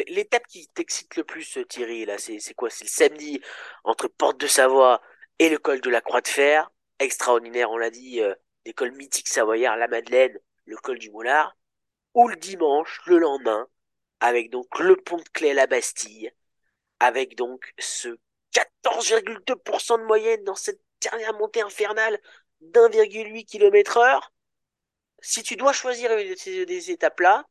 L'étape qui t'excite le plus, Thierry, là, c'est quoi? C'est le samedi entre Porte de Savoie et le col de la Croix de Fer. Extraordinaire, on l'a dit, des cols mythiques savoyards, la Madeleine, le col du Moulard. Ou le dimanche, le lendemain, avec donc le pont de Clé la Bastille, avec donc ce 14,2% de moyenne dans cette dernière montée infernale d'1,8 km heure. Si tu dois choisir une des étapes-là,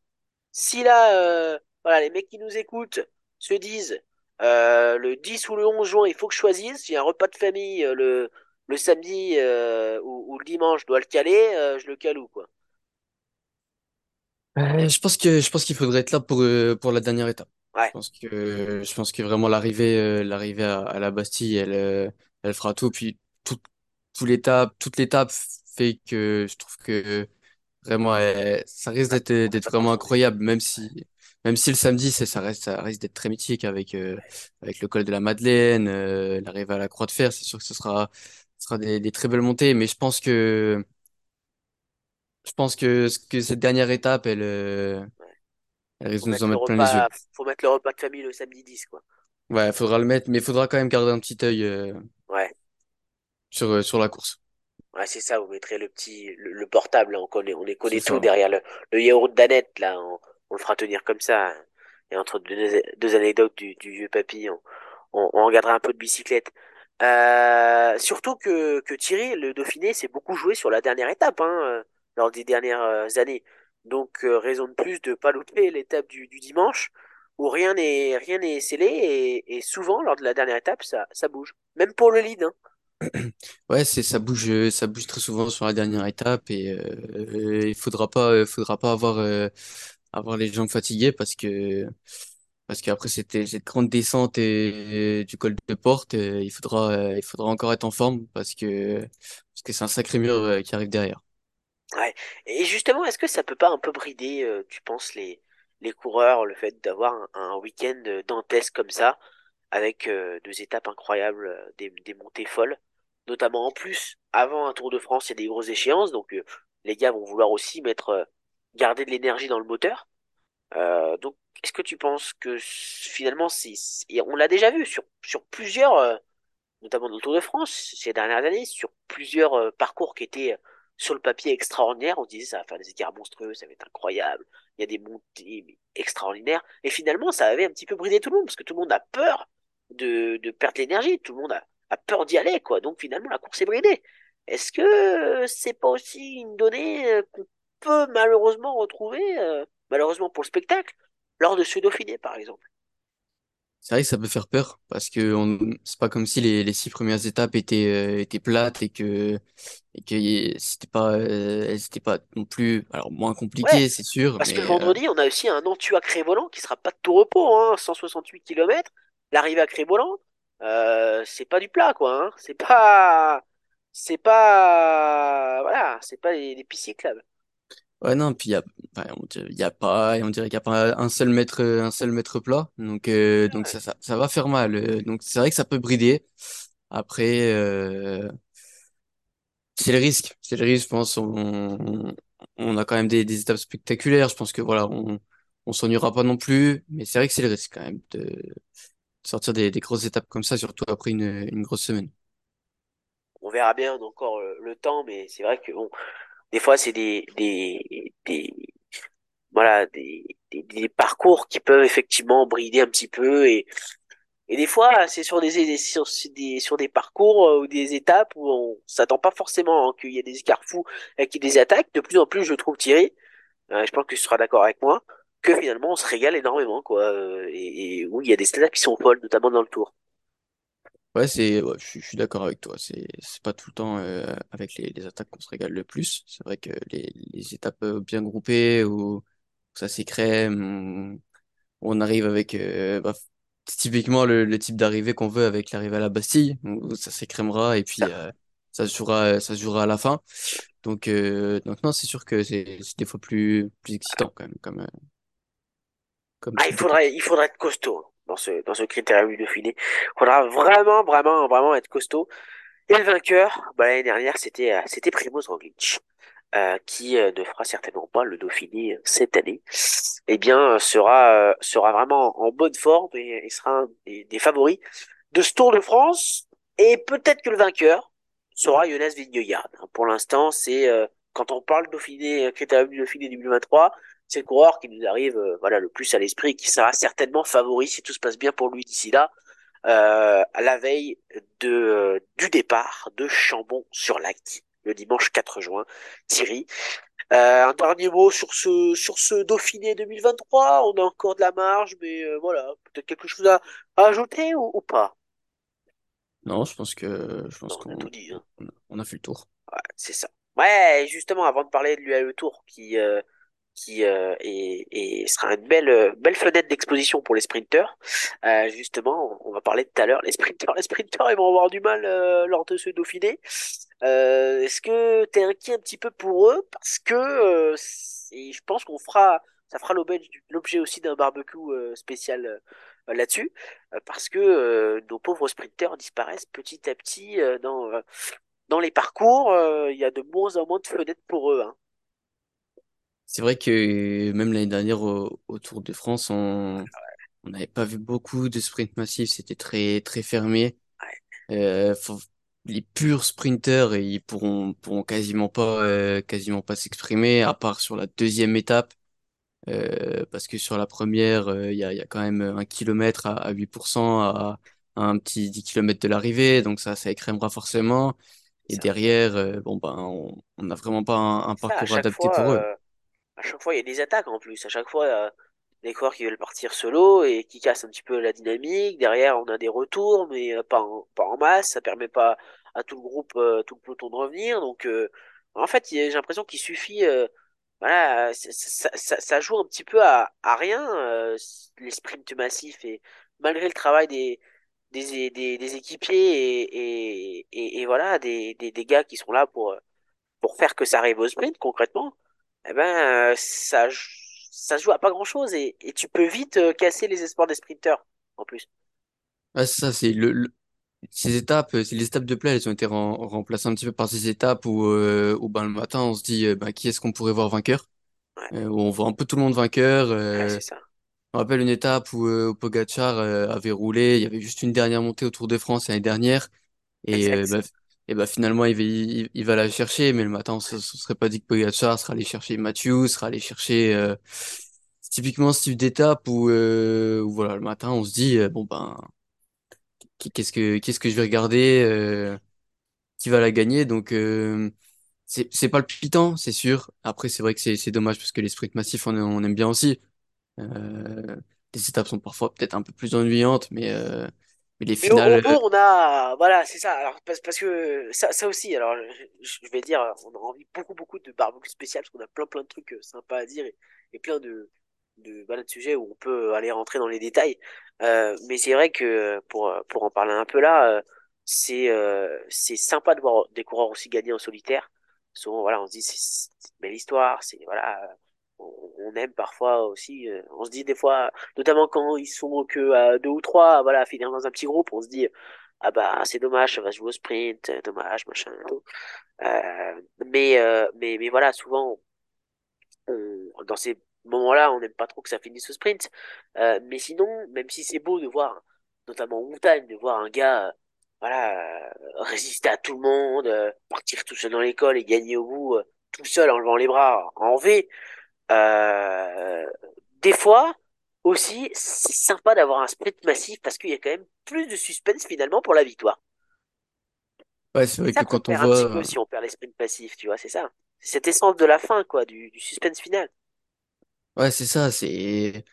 si là, euh, voilà, les mecs qui nous écoutent se disent euh, le 10 ou le 11 juin, il faut que je choisisse, j'ai un repas de famille euh, le, le samedi euh, ou, ou le dimanche, je dois le caler, euh, je le cale où, quoi? Euh, je pense que je pense qu'il faudrait être là pour euh, pour la dernière étape. Je Ouais, pense que je pense que vraiment l'arrivée euh, l'arrivée à, à la Bastille, elle euh, elle fera tout. Puis tout tout l'étape toute l'étape fait que je trouve que vraiment euh, ça risque d'être d'être vraiment incroyable. Même si même si le samedi c'est ça reste ça risque d'être très mythique avec euh, avec le col de la Madeleine, euh, l'arrivée à la Croix de Fer. C'est sûr que ce sera ce sera des, des très belles montées. Mais je pense que je pense que que cette dernière étape elle euh, elle risque de nous en mettre le mettre plein les yeux. faut mettre le repas de famille le samedi 10, quoi. Ouais, faudra le mettre, mais il faudra quand même garder un petit œil euh, Ouais. sur, euh, sur la course. Ouais, c'est ça, vous mettrez le petit, le, le portable, là, on connaît, on les C'est connaît tout ça. derrière le, le yaourt d'Annette, là, on, on le fera tenir comme ça. Et entre deux, deux anecdotes du, du vieux papy, on, on, on regardera un peu de bicyclette. Euh, surtout que, que Thierry, le Dauphiné, s'est beaucoup joué sur la dernière étape, hein, lors des dernières euh, années. Donc, euh, raison de plus de pas louper l'étape du, dimanche, où rien n'est, rien n'est scellé, et, souvent, lors de la dernière étape, ça, bouge. Même pour le lead, hein. Ouais, c'est ça bouge, euh, ça bouge très souvent sur la dernière étape et il faudra pas, faudra pas avoir les jambes fatiguées parce que parce qu'après c'était cette grande descente et, du col de Porte, il faudra il faudra encore être en forme parce que parce que c'est un sacré mur qui arrive derrière. Ouais. Et justement, est-ce que ça peut pas un peu brider, euh, tu penses, les, les coureurs, le fait d'avoir un, week-end euh, dantesque comme ça, avec euh, deux étapes incroyables, euh, des, des montées folles, notamment en plus, avant un Tour de France, il y a des grosses échéances, donc euh, les gars vont vouloir aussi mettre, euh, garder de l'énergie dans le moteur. Donc, est-ce que tu penses que finalement, c'est, on l'a déjà vu sur, sur plusieurs, notamment dans le Tour de France ces dernières années, sur plusieurs parcours qui étaient sur le papier extraordinaires. On disait ça va faire des écarts monstrueux, ça va être incroyable. Il y a des montées extraordinaires. Et finalement, ça avait un petit peu bridé tout le monde parce que tout le monde a peur de, perdre l'énergie. Tout le monde a, peur d'y aller, quoi. Donc finalement, la course est bridée. Est-ce que c'est pas aussi une donnée euh, qu'on peut malheureusement retrouver, euh, malheureusement pour le spectacle, lors de ce Dauphiné, par exemple? C'est vrai que ça peut faire peur parce que on, c'est pas comme si les, les six premières étapes étaient, euh, étaient plates et que, et que y- c'était pas, euh, elles étaient pas non plus, alors moins Ouais, compliquées, c'est sûr, Parce que le mais euh, vendredi, on a aussi un Nantua Crévolant qui sera pas de tout repos, hein, 168 km. L'arrivée à Crévolant, euh, c'est pas du plat, quoi. Hein. C'est pas, c'est pas, voilà, c'est pas des, des pistes cyclables. Ouais non, puis il y a, enfin, on dirait, y a pas, on dirait qu'il y a pas un seul mètre, un seul mètre plat, donc euh, donc ça, ça, ça va faire mal, euh, donc c'est vrai que ça peut brider. Après, euh, C'est le risque, c'est le risque, je pense. On, on a quand même des, des étapes spectaculaires. Je pense que voilà, on, on s'ennuiera pas non plus, mais c'est vrai que c'est le risque quand même de sortir des, des grosses étapes comme ça, surtout après une, une grosse semaine. On verra bien encore euh, le temps, mais c'est vrai que bon, des fois c'est des, des, des, voilà, des, des, parcours qui peuvent effectivement brider un petit peu et Et des fois, c'est sur des, des- sur, des, sur des parcours euh, ou des étapes où on s'attend pas forcément hein, qu'il y ait des y ait des attaques. De plus en plus, je trouve Thierry, euh, je pense que tu seras d'accord avec moi, que finalement on se régale énormément, quoi. euh, et, et oui, il y a des stats qui sont folles, notamment dans le tour. Ouais, c'est, ouais, je, suis je suis d'accord avec toi. C'est, c'est pas tout le temps euh, avec les, les attaques qu'on se régale le plus. C'est vrai que les, les étapes euh, bien groupées où ça s'écrème, on, on arrive avec euh, bah, c'est typiquement le, le type d'arrivée qu'on veut avec l'arrivée à la Bastille, où ça s'écrémera et puis ça. euh, ça se jouera, ça se jouera à la fin. Donc, euh, donc non, c'est sûr que c'est c'est des fois plus, plus excitant quand même comme, euh, comme Ah, il type faudrait, il faudrait être costaud dans ce, dans ce critérium du Dauphiné. Il faudra vraiment, vraiment, vraiment être costaud. Et le vainqueur, bah, l'année dernière, c'était, euh, c'était Primoz Roglic. euh, qui euh, ne fera certainement pas le Dauphiné cette année, eh bien sera sera vraiment en bonne forme et, et sera un des, favoris de ce Tour de France. Et peut-être que le vainqueur sera Jonas Vingegaard. Pour l'instant, c'est quand on parle Dauphiné, critérium du Dauphiné 2023, c'est le coureur qui nous arrive euh, voilà le plus à l'esprit, qui sera certainement favori si tout se passe bien pour lui d'ici là. Euh, à la veille de, euh, du départ de Chambon-sur-Lac le dimanche 4 juin. Thierry, euh, un dernier mot sur ce, sur ce Dauphiné 2023. On a encore de la marge, mais euh, voilà, peut-être quelque chose à, à ajouter ou, ou pas? Non, je pense que, je pense Non, on a qu'on tout dit. Hein. on a, on a fait le tour. Ouais, c'est ça. Ouais, justement, avant de parler de l'UAE Tour, qui, euh, qui euh, est- sera une belle, euh, belle fenêtre d'exposition pour les sprinteurs. Euh, justement, on va parler tout à l'heure. Les sprinteurs, les sprinteurs, ils vont avoir du mal euh, lors de ce Dauphiné. Est-ce que t'es inquiet un petit peu pour eux? Parce que je pense qu'on fera, ça fera l'objet aussi d'un barbecue spécial là-dessus, parce que nos pauvres sprinteurs disparaissent petit à petit dans, les parcours. Il y a de moins en moins de fenêtres pour eux. Hein. C'est vrai que même l'année dernière au, au Tour de France, on on n'avait pas vu beaucoup de sprints massifs. C'était très très fermé. Euh, faut- les purs sprinters, ils pourront pourront quasiment pas euh, quasiment pas s'exprimer, à part sur la deuxième étape. Euh, parce que sur la première, euh, il y a, il y a quand même un kilomètre à, à 8% à, à un petit 10 kilomètres de l'arrivée, donc ça, ça écrémera forcément. Et derrière, euh, bon ben, on n'a vraiment pas un, ça, parcours adapté fois, pour eux. À chaque fois, il y a des attaques en plus. À chaque fois, euh, des coureurs qui veulent partir solo et qui cassent un petit peu la dynamique. Derrière, on a des retours, mais euh, pas en, pas en masse. Ça permet pas à tout le groupe, euh, tout le peloton de revenir. Donc, euh, en fait, j'ai l'impression qu'il suffit, euh, voilà, ça, ça, ça- joue un petit peu à, à rien, euh, les sprints massifs. Et malgré le travail des, des, des, des équipiers et, et, et, et voilà, des, des, des gars qui sont là pour, pour faire que ça arrive au sprint, concrètement, eh ben, euh, ça, ça se joue à pas grand-chose et, et tu peux vite euh, casser les espoirs des sprinteurs, en plus. Ah, ça, c'est le, le- ces étapes, euh, c'est les étapes de play, elles ont été rem- remplacées un petit peu par ces étapes où, euh, où ben, le matin, on se dit, euh, ben, qui est-ce qu'on pourrait voir vainqueur? Ouais, Euh, où on voit un peu tout le monde vainqueur. ouais c'est ça. Je me rappelle une étape où, où Pogacar avait roulé, il y avait juste une dernière montée au Tour de France l'année dernière, et, bah, et bah, finalement il va, la chercher, mais le matin se, se serait pas dit que Pogacar serait allé chercher Matthews, serait allé chercher euh, typiquement ce type d'étape où, voilà le matin on se dit euh, bon ben qu'est-ce que qu'est-ce que je vais regarder, euh, qui va la gagner, donc c'est c'est palpitant c'est sûr. Après c'est vrai que c'est c'est dommage parce que les sprints massifs on, on aime bien aussi. Les étapes sont parfois peut-être un peu plus ennuyantes, mais, mais les Mais au, au finales, bout, on a, voilà, c'est ça. Alors parce, parce que ça, ça aussi. Alors, je, je vais dire, on a envie beaucoup, beaucoup de barbecue spécial parce qu'on a plein, plein de trucs euh, sympas à dire et, et plein de, de, voilà, de sujets où on peut aller rentrer dans les détails. Euh, mais c'est vrai que pour, pour en parler un peu là, euh, c'est, euh, c'est sympa de voir des coureurs aussi gagner en solitaire. Souvent, voilà, on se dit c'est c'est une belle histoire. C'est voilà, on, aime parfois aussi. euh, on se dit des fois notamment quand ils sont que à deux ou trois, voilà, à finir dans un petit groupe, on se dit, ah bah c'est dommage, ça va jouer au sprint, euh, dommage, machin tout. Euh, mais, euh, mais, mais voilà, souvent, dans ces moments-là, on n'aime pas trop que ça finisse au sprint. Euh, mais sinon, même si c'est beau de voir, notamment en montagne, de voir un gars, euh, voilà, euh, résister à tout le monde, euh, partir tout seul dans l'école et gagner au bout, euh, tout seul en levant les bras en V, euh, des fois aussi, c'est sympa d'avoir un sprint massif parce qu'il y a quand même plus de suspense finalement pour la victoire. Ouais, c'est vrai ça que quand on perd un petit peu voit, si on perd les sprints passifs, tu vois, c'est ça. C'est cette essence de la fin, quoi, du, du suspense final. ouais, c'est ça, c'est,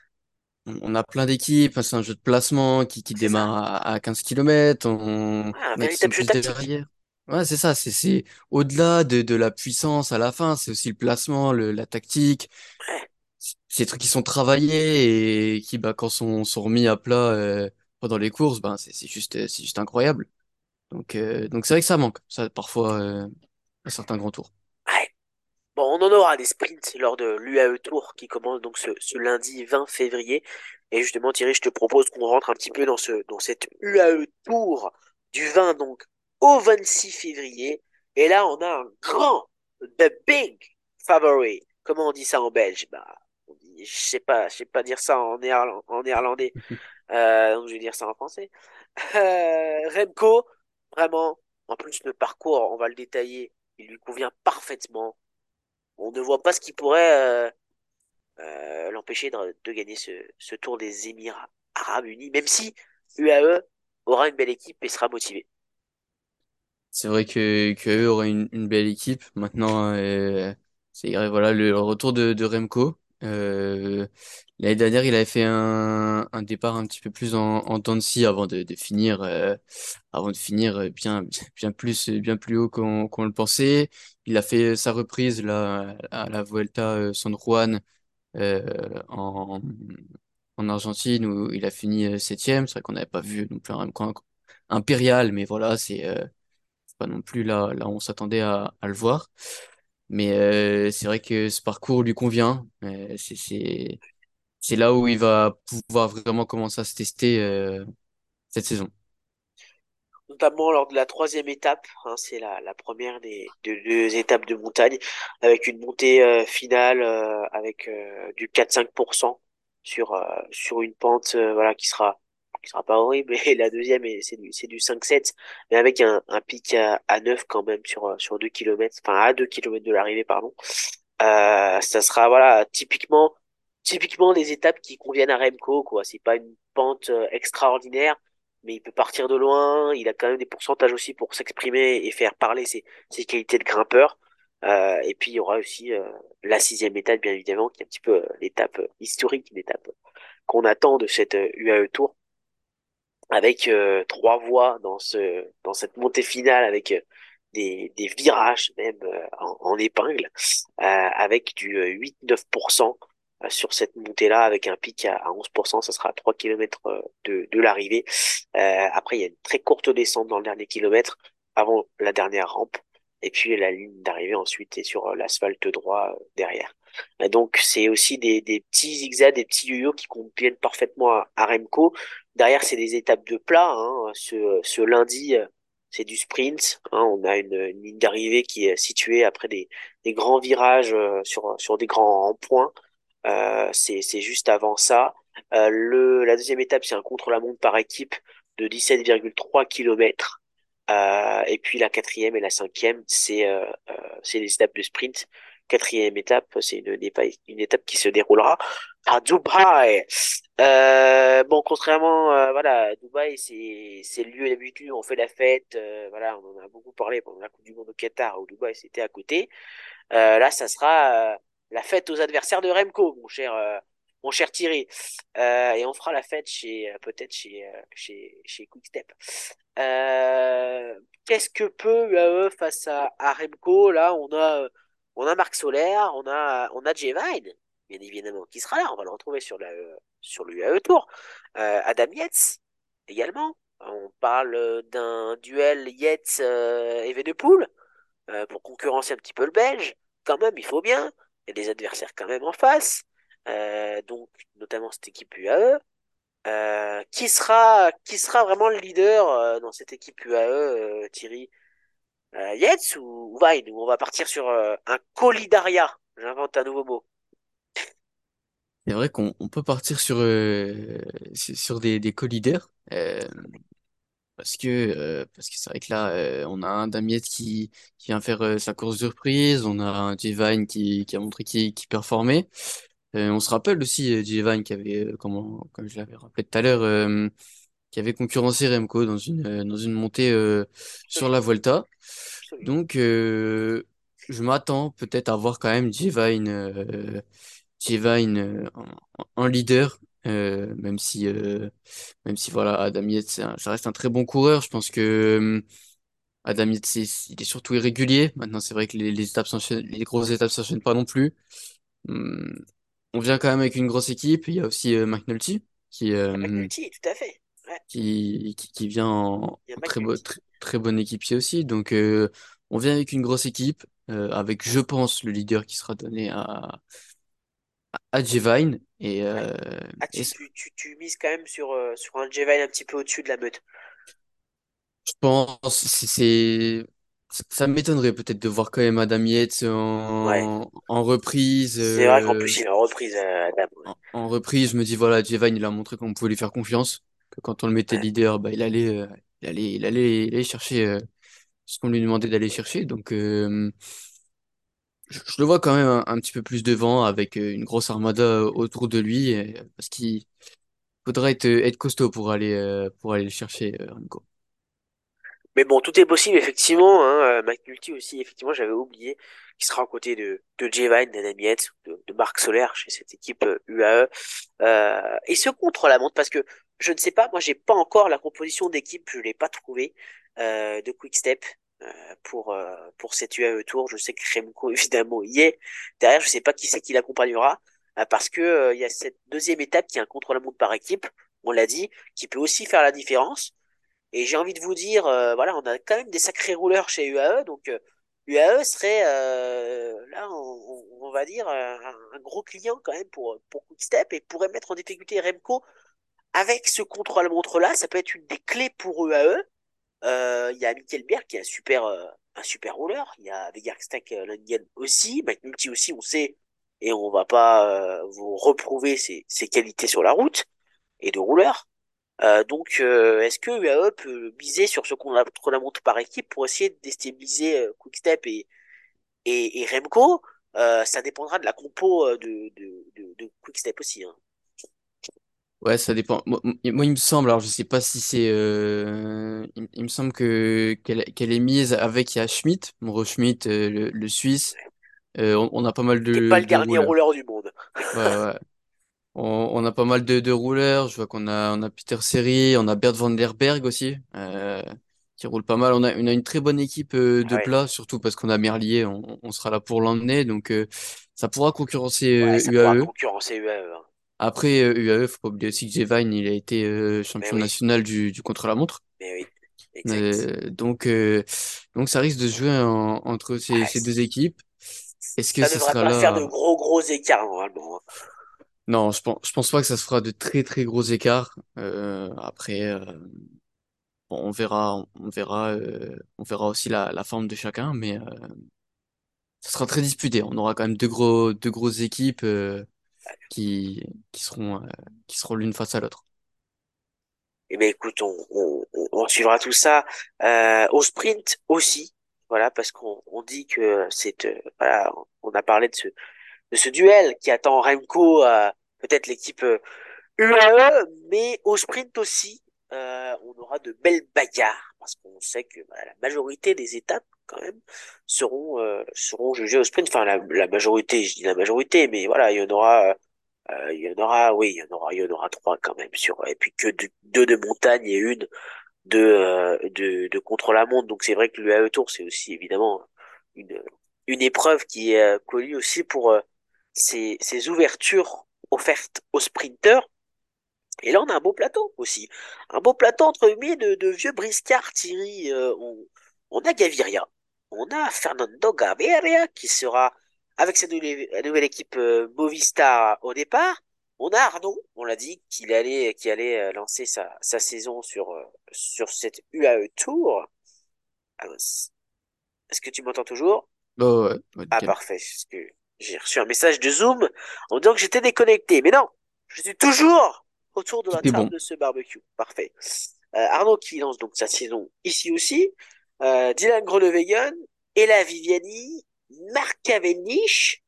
on a plein d'équipes, c'est un jeu de placement qui, qui démarre à, à 15 km, on, Ouais, un on a qui sont plus derrière. Ouais, c'est ça, c'est, c'est au-delà de, de la puissance à la fin, c'est aussi le placement, le, la tactique, Ouais, c'est des trucs qui sont travaillés et qui, bah, quand sont, sont remis à plat, euh, pendant les courses, ben, c'est c'est juste, euh, c'est juste incroyable. Donc, euh, donc c'est vrai que ça manque, ça, parfois, euh, à certains grands tours. ouais. Bon, on en aura des sprints lors de l'UAE Tour qui commence donc ce, ce lundi 20 février. Et justement, Thierry, je te propose qu'on rentre un petit peu dans ce, dans cette UAE Tour du 20 donc au 26 février. Et là, on a un grand, the big favorite. Comment on dit ça en belge? Bah, on dit, je sais pas, je sais pas dire ça en, néerland- en néerlandais. Euh, donc je vais dire ça en français. Euh, Remco, vraiment, en plus le parcours, on va le détailler, il lui convient parfaitement. On ne voit pas ce qui pourrait euh, euh, l'empêcher de, de gagner ce, ce tour des Émirats Arabes Unis, même si UAE aura une belle équipe et sera motivé. C'est vrai que, que auraient une, une belle équipe. Maintenant, euh, c'est voilà le, retour de, Remco. Euh, l'année dernière, il avait fait un, un départ un petit peu plus en, en scie avant de, de finir, euh, avant de finir bien, bien plus, bien plus haut qu'on qu'on le pensait. Il a fait sa reprise là à la Vuelta euh, San Juan en, en Argentine où il a fini septième. C'est vrai qu'on n'avait pas vu non plus un Remco impérial, mais voilà, c'est pas non plus là, là où on s'attendait à, le voir. Mais euh, c'est vrai que ce parcours lui convient. Euh, c'est, là où il va pouvoir vraiment commencer à se tester euh, cette saison. notamment lors de la troisième étape. hein, c'est la, première des de deux étapes de montagne, avec une montée finale avec du 4-5% sur sur une pente voilà qui sera qui sera pas horrible. Et la deuxième est- c'est du c'est du 5-7, mais avec un, pic à, à 9 quand même sur euh, sur 2 kilomètres enfin à 2 kilomètres de l'arrivée pardon. Euh, ça sera voilà typiquement typiquement des étapes qui conviennent à Remco quoi. C'est pas une pente euh, extraordinaire, mais il peut partir de loin. Il a quand même des pourcentages aussi pour s'exprimer et faire parler ses, ses qualités de grimpeur. Et puis il y aura aussi la sixième étape bien évidemment qui est un petit peu l'étape historique, l'étape qu'on attend de cette UAE Tour avec euh, trois voies dans ce dans cette montée finale avec euh, des, des virages même euh, en, en épingle euh, avec du euh, 8-9% euh, sur cette montée-là avec un pic à, à 11%, ça sera à 3 km de, de l'arrivée. Euh, après, il y a une très courte descente dans le dernier kilomètre avant la dernière rampe et puis la ligne d'arrivée ensuite est sur l'asphalte droit derrière. Et donc c'est aussi des, des petits zigzags, des petits yo-yo qui conviennent parfaitement à Remco. Derrière, c'est des étapes de plat. Hein. Ce, lundi, euh, c'est du sprint. Hein. On a une, ligne d'arrivée qui est située après des, grands virages euh, sur, des grands ronds-points. Euh, c'est, juste avant ça. La deuxième étape, c'est un contre-la-montre par équipe de 17,3 km. Et puis la quatrième et la cinquième, c'est euh, euh, des étapes de sprint. Quatrième étape, c'est une, une, étape qui se déroulera à Dubaï. Euh, bon, contrairement, euh, voilà, Dubaï, c'est le lieu d'habitude on fait la fête. euh, voilà, on en a beaucoup parlé pendant la Coupe du Monde au Qatar, où Dubaï c'était à côté. Euh, là, ça sera la fête aux adversaires de Remco, mon cher, mon cher Thierry. Et on fera la fête chez peut-être chez chez chez Quickstep. Qu'est-ce que peut UAE face à, à Remco? Là, on a on a Marc Soler, on a on a Jay Vine, bien évidemment, qui sera là. On va le retrouver sur la sur l'UAE Tour. Euh, Adam Yates également. On parle d'un duel Yates euh, Evenepoel euh, pour concurrencer un petit peu le Belge. Quand même, il faut bien. Il y a des adversaires quand même en face. Euh, donc, notamment cette équipe UAE. Qui sera, qui sera vraiment le leader dans cette équipe UAE, Thierry? Euh, ou, Vine? Ou on va partir sur euh, un colidariat? J'invente un nouveau mot. C'est vrai qu'on on peut partir sur, euh, sur sur des, des co-leaders. Euh, Parce que parce que c'est vrai que là on a un Damiette qui qui vient faire sa course de reprise, on a un J-Vine qui qui a montré qu'il qu'il performait. On se rappelle aussi J-Vine qui avait comment comme je l'avais rappelé tout à l'heure qui avait concurrencé Remco dans une euh, dans une montée euh, sur la Volta. Donc euh, je m'attends peut-être à voir quand même euh, J-Vine euh, en, en leader. euh, même si euh, même si voilà Adam Yates un- ça reste un très bon coureur je pense que Adam Yates, c'est- il est surtout irrégulier. Maintenant, c'est vrai que les, les étapes les grosses étapes s'enchaînent pas non plus. Hum, on vient quand même avec une grosse équipe. Il y a aussi euh, McNulty qui, euh, McNulty, tout à fait. Ouais, qui, qui, qui vient en, en très, très, très bon équipier aussi. Donc, euh, on vient avec une grosse équipe, euh, avec, je pense, le leader qui sera donné à, à Jevine. Et, euh, Ah, et tu, tu, tu, mises quand même sur, sur un J-Vine un petit peu au-dessus de la meute. Je pense, c'est, ça m'étonnerait peut-être de voir quand même Adam Yates Ouais. en, en reprise. C'est vrai qu'en plus, il reprise euh, Adam. Ouais. en, en reprise, je me dis voilà, Jevan, il a montré qu'on pouvait lui faire confiance, que quand on le mettait leader, bah il allait, euh, il allait, il allait, il allait chercher euh, ce qu'on lui demandait d'aller chercher. Donc, euh, je, je le vois quand même un, un petit peu plus devant avec euh, une grosse armada autour de lui, parce qu'il faudra être, être costaud pour aller, pour aller le chercher, Remco. Mais bon, tout est possible, effectivement. Hein. McNulty aussi, effectivement, j'avais oublié qu'il sera aux côtés de, de Yates, de, de Marc Soler chez cette équipe UAE. Euh, et ce contre-la-montre, parce que je ne sais pas, moi, j'ai pas encore la composition d'équipe, je l'ai pas trouvée, euh, de Quick Step. euh, pour euh, pour cette UAE Tour, je sais que Remco évidemment y est. Derrière, je sais pas qui c'est qui l'accompagnera, euh, parce que euh, il y a cette deuxième étape qui est un contre-la-montre par équipe. On l'a dit, qui peut aussi faire la différence. Et j'ai envie de vous dire, voilà, on a quand même des sacrés rouleurs chez UAE, donc UAE serait là, on, va dire, un, un gros client quand même pour, pour Quickstep et pourrait mettre en difficulté Remco avec ce contrôle-montre-là. Ça peut être une des clés pour UAE. Euh, Il y a Mikkel Berg qui est un super, euh, un super rouleur. Il y a Vegarstak Langen aussi, McNulty aussi, on sait, et on va pas euh, vous reprouver ses, ses qualités sur la route et de rouleur. Euh, donc, euh, est-ce que UAE peut miser sur ce qu'on a contre la montre par équipe pour essayer de déstabiliser Quickstep et, et, et Remco? Ça dépendra de la compo de, de, de, de Quickstep aussi. Hein. Ouais, ça dépend. Moi, moi, il me semble, alors je sais pas si c'est, euh, il, il me semble que qu'elle qu'elle est mise avec il y a Schmidt, Mauro Schmidt, euh, le, le Suisse. Euh, on, on a pas mal Qui est pas de, le de dernier rouleurs. rouleur du monde. Ouais, ouais. On, on a pas mal de, de rouleurs. Je vois qu'on a, on a Peter Seri, on a Bert van der Berg aussi, euh, qui roule pas mal. On a, on a une très bonne équipe euh, de ouais. plat, surtout parce qu'on a Merlier, on, on sera là pour l'emmener, donc euh, ça pourra concurrencer Ouais, euh, ça pourra UAE. concurrencer UAE. Hein. Après euh, UAE, faut pas oublier aussi que Jevine, il a été euh, champion oui, national du, du contre-la-montre. mais oui, exact. Euh, donc, euh, donc ça risque de se jouer en- entre ces, Ah, ces deux équipes. Est-ce que ça devrait sera pas faire de gros gros écarts normalement. hein. Non, je pense, je pense pas que ça se fera de très très gros écarts. Euh, après, euh, bon, on verra, on verra, euh, on verra aussi la, la forme de chacun, mais euh, ça sera très disputé. On aura quand même deux gros, deux grosses équipes euh, qui, qui seront, euh, qui seront l'une face à l'autre. Eh bien, écoute, on, suivra tout ça euh, au sprint aussi. Voilà, parce qu'on on dit que c'est euh, voilà, on a parlé de ce de ce duel qui attend Remco, euh, peut-être l'équipe UAE, mais au sprint aussi, on aura de belles bagarres parce qu'on sait que voilà, la majorité des étapes quand même seront euh, seront jugées au sprint. Enfin, la, la majorité, je dis la majorité, mais voilà, il y en aura. euh, il y en aura, oui, il y en aura, il y en aura trois quand même sur, et puis que deux, de montagne et une de, euh, de, de contre-la-montre. Donc c'est vrai que l'UAE Tour, c'est aussi évidemment une, une épreuve qui est euh, connue aussi pour euh, ses, ses ouvertures offertes aux sprinteurs. Et là, on a un beau plateau aussi. Un beau plateau entre guillemets de, de vieux briscards, Thierry. Euh, on, on a Gaviria. On a Fernando Gaviria qui sera avec sa nouvelle, nouvelle équipe euh, Movistar au départ. On a Arnaud, on l'a dit, qu'il allait, qui allait euh, lancer sa, sa saison sur, euh, sur cette UAE Tour. Est-ce que tu m'entends toujours? Oh, ouais, Ah, parfait. J'ai reçu un message de Zoom en disant que j'étais déconnecté. Mais non, je suis toujours autour de la table de ce barbecue. Parfait. Euh, Arnaud qui lance donc sa saison ici aussi. Euh, Dylan Groenewegen, Ella Viviani, Marc Cavendish.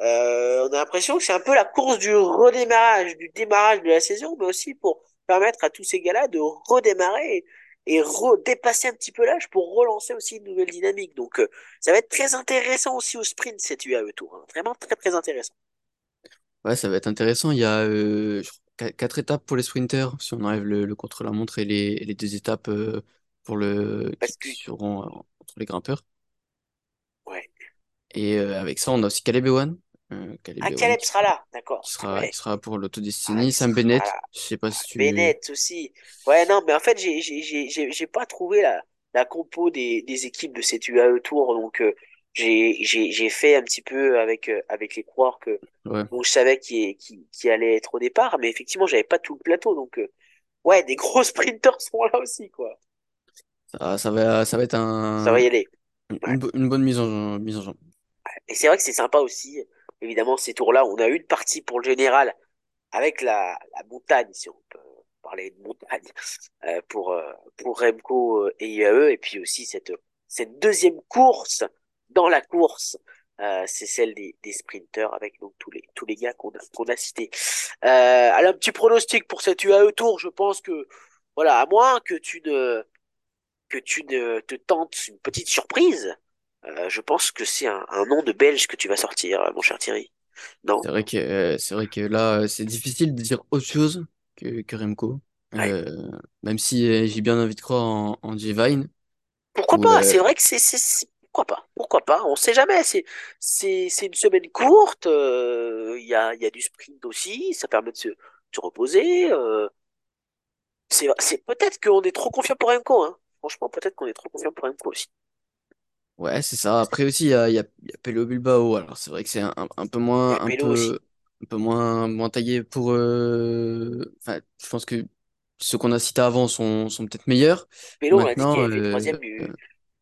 Euh, on a l'impression que c'est un peu la course du redémarrage, du démarrage de la saison, mais aussi pour permettre à tous ces gars-là de redémarrer et dépasser un petit peu l'âge pour relancer aussi une nouvelle dynamique. Donc euh, ça va être très intéressant aussi au sprint cette UAE Tour. Hein. Vraiment très très intéressant. Ouais, ça va être intéressant. Il y a quatre étapes pour les sprinters, si on enlève le, contre-la-montre et les, les, deux étapes pour le qui seront entre les grimpeurs. Ouais. Et avec ça, on a aussi Caleb Ewan euh, ah, Caleb sera là, d'accord. Qui sera, sera pour l'autodestinée. Ah, Sam Bennett, je sais pas si tu. Bennett aussi. Ouais, non, mais en fait, j'ai pas trouvé la, la compo des, des équipes de cette UAE Tour, donc euh, j'ai fait un petit peu avec, euh, avec les coureurs que je savais qui, qui, qui allait être au départ, mais effectivement, j'avais pas tout le plateau, donc ouais, des gros sprinters sont là aussi, quoi. Ça, ça, va, ça va être un. Ça va y aller. Une, bonne mise en, mise en jambe. Et c'est vrai que c'est sympa aussi évidemment, ces tours-là, on a une partie pour le général avec la, la montagne, si on peut parler de montagne, euh, pour, euh, pour Remco et IAE, et puis aussi cette, cette deuxième course dans la course, euh, c'est celle des, des sprinters avec donc tous les tous les gars qu'on a qu'on a cités. Euh, alors un petit pronostic pour cette UAE Tour, je pense que voilà, à moins que tu ne que tu ne te tentes une petite surprise, euh, je pense que c'est un, nom de Belge que tu vas sortir, euh, mon cher Thierry. Non? C'est vrai que, euh, c'est vrai que là, c'est difficile de dire autre chose que, que Remco. même si j'ai bien envie de croire en, en Vine. Pourquoi pas? C'est vrai que c'est, pourquoi pas? Pourquoi pas? On sait jamais. C'est c'est c'est une semaine courte. Il y a il y a du sprint aussi. Ça permet de se, se reposer. c'est c'est peut-être qu'on est trop confiant pour Remco. Hein. Franchement, peut-être qu'on est trop confiant pour Remco aussi. Ouais, c'est ça. Après aussi, il y a, y a, y a Pello Bilbao. Alors, c'est vrai que c'est un, un peu moins, un peu, un peu moins, moins taillé pour. euh, Enfin, je pense que ceux qu'on a cités avant sont, sont peut-être meilleurs. Pello, on a dit qu'il fait troisième du, euh,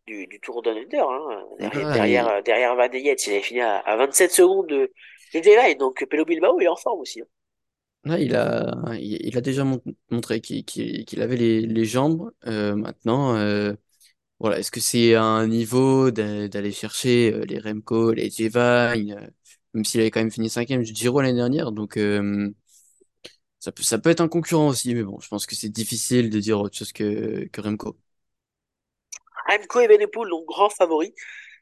du, du Tour Down Under. Hein. Derrière, derrière, derrière Van il avait fini à, à 27 secondes de, de Daylight. Donc, Pello Bilbao, il est en forme aussi. hein. Ouais, il a, il, a déjà montré qu'il avait les, jambes. Euh, maintenant, euh, voilà, est-ce que c'est un niveau d'aller chercher euh, les Remco, les euh, même s'il avait quand même fini cinquième du Giro l'année dernière, donc ça peut, ça peut être un concurrent aussi, mais bon, je pense que c'est difficile de dire autre chose que, que Remco. Remco et Benepool, donc grand favori,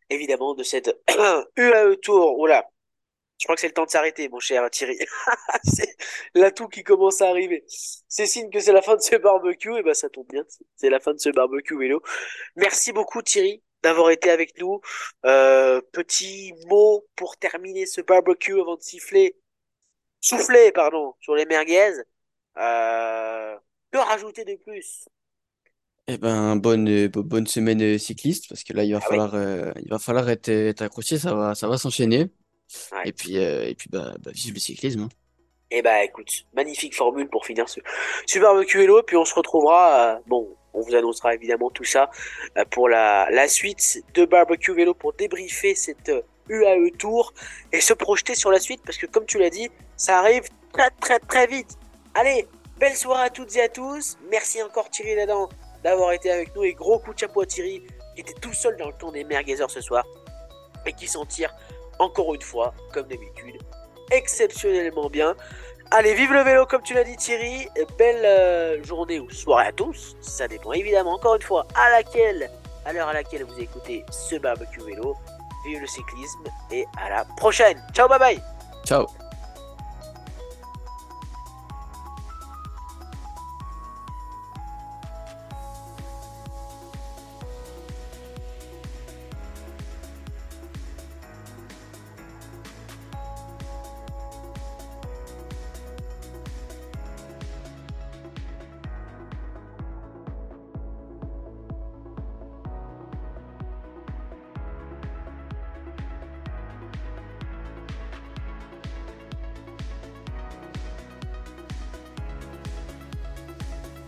évidemment, de cette UAE Tour. Oula, je crois que c'est le temps de s'arrêter, mon cher Thierry. c'est l'atout qui commence à arriver. C'est signe que c'est la fin de ce barbecue. Et ben, ça tombe bien. C'est la fin de ce barbecue vélo. Merci beaucoup, Thierry, d'avoir été avec nous. Euh, petit mot pour terminer ce barbecue avant de siffler, souffler, pardon, sur les merguez. Euh, que rajouter de plus? Eh ben, bonne, bonne semaine cycliste, parce que là, il va ah falloir, euh, il va falloir être, être accroché, ça va, ça va s'enchaîner. Et puis, euh, et puis bah, bah, vive le cyclisme. Et hein. bah écoute, magnifique formule pour finir ce barbecue vélo. Puis on se retrouvera, euh, bon, on vous annoncera évidemment tout ça euh, pour la, la suite de barbecue vélo pour débriefer cette UAE Tour et se projeter sur la suite parce que comme tu l'as dit, ça arrive très très très vite. Allez, belle soirée à toutes et à tous. Merci encore Thierry Ladan d'avoir été avec nous et gros coup de chapeau à Thierry qui était tout seul dans le tour des merguezers ce soir et qui s'en tire encore une fois, comme d'habitude, exceptionnellement bien. Allez, vive le vélo comme tu l'as dit Thierry, belle euh, journée ou soirée à tous, ça dépend évidemment encore une fois à laquelle, à l'heure à laquelle vous écoutez ce barbecue vélo. Vive le cyclisme et à la prochaine. Ciao, bye bye. Ciao.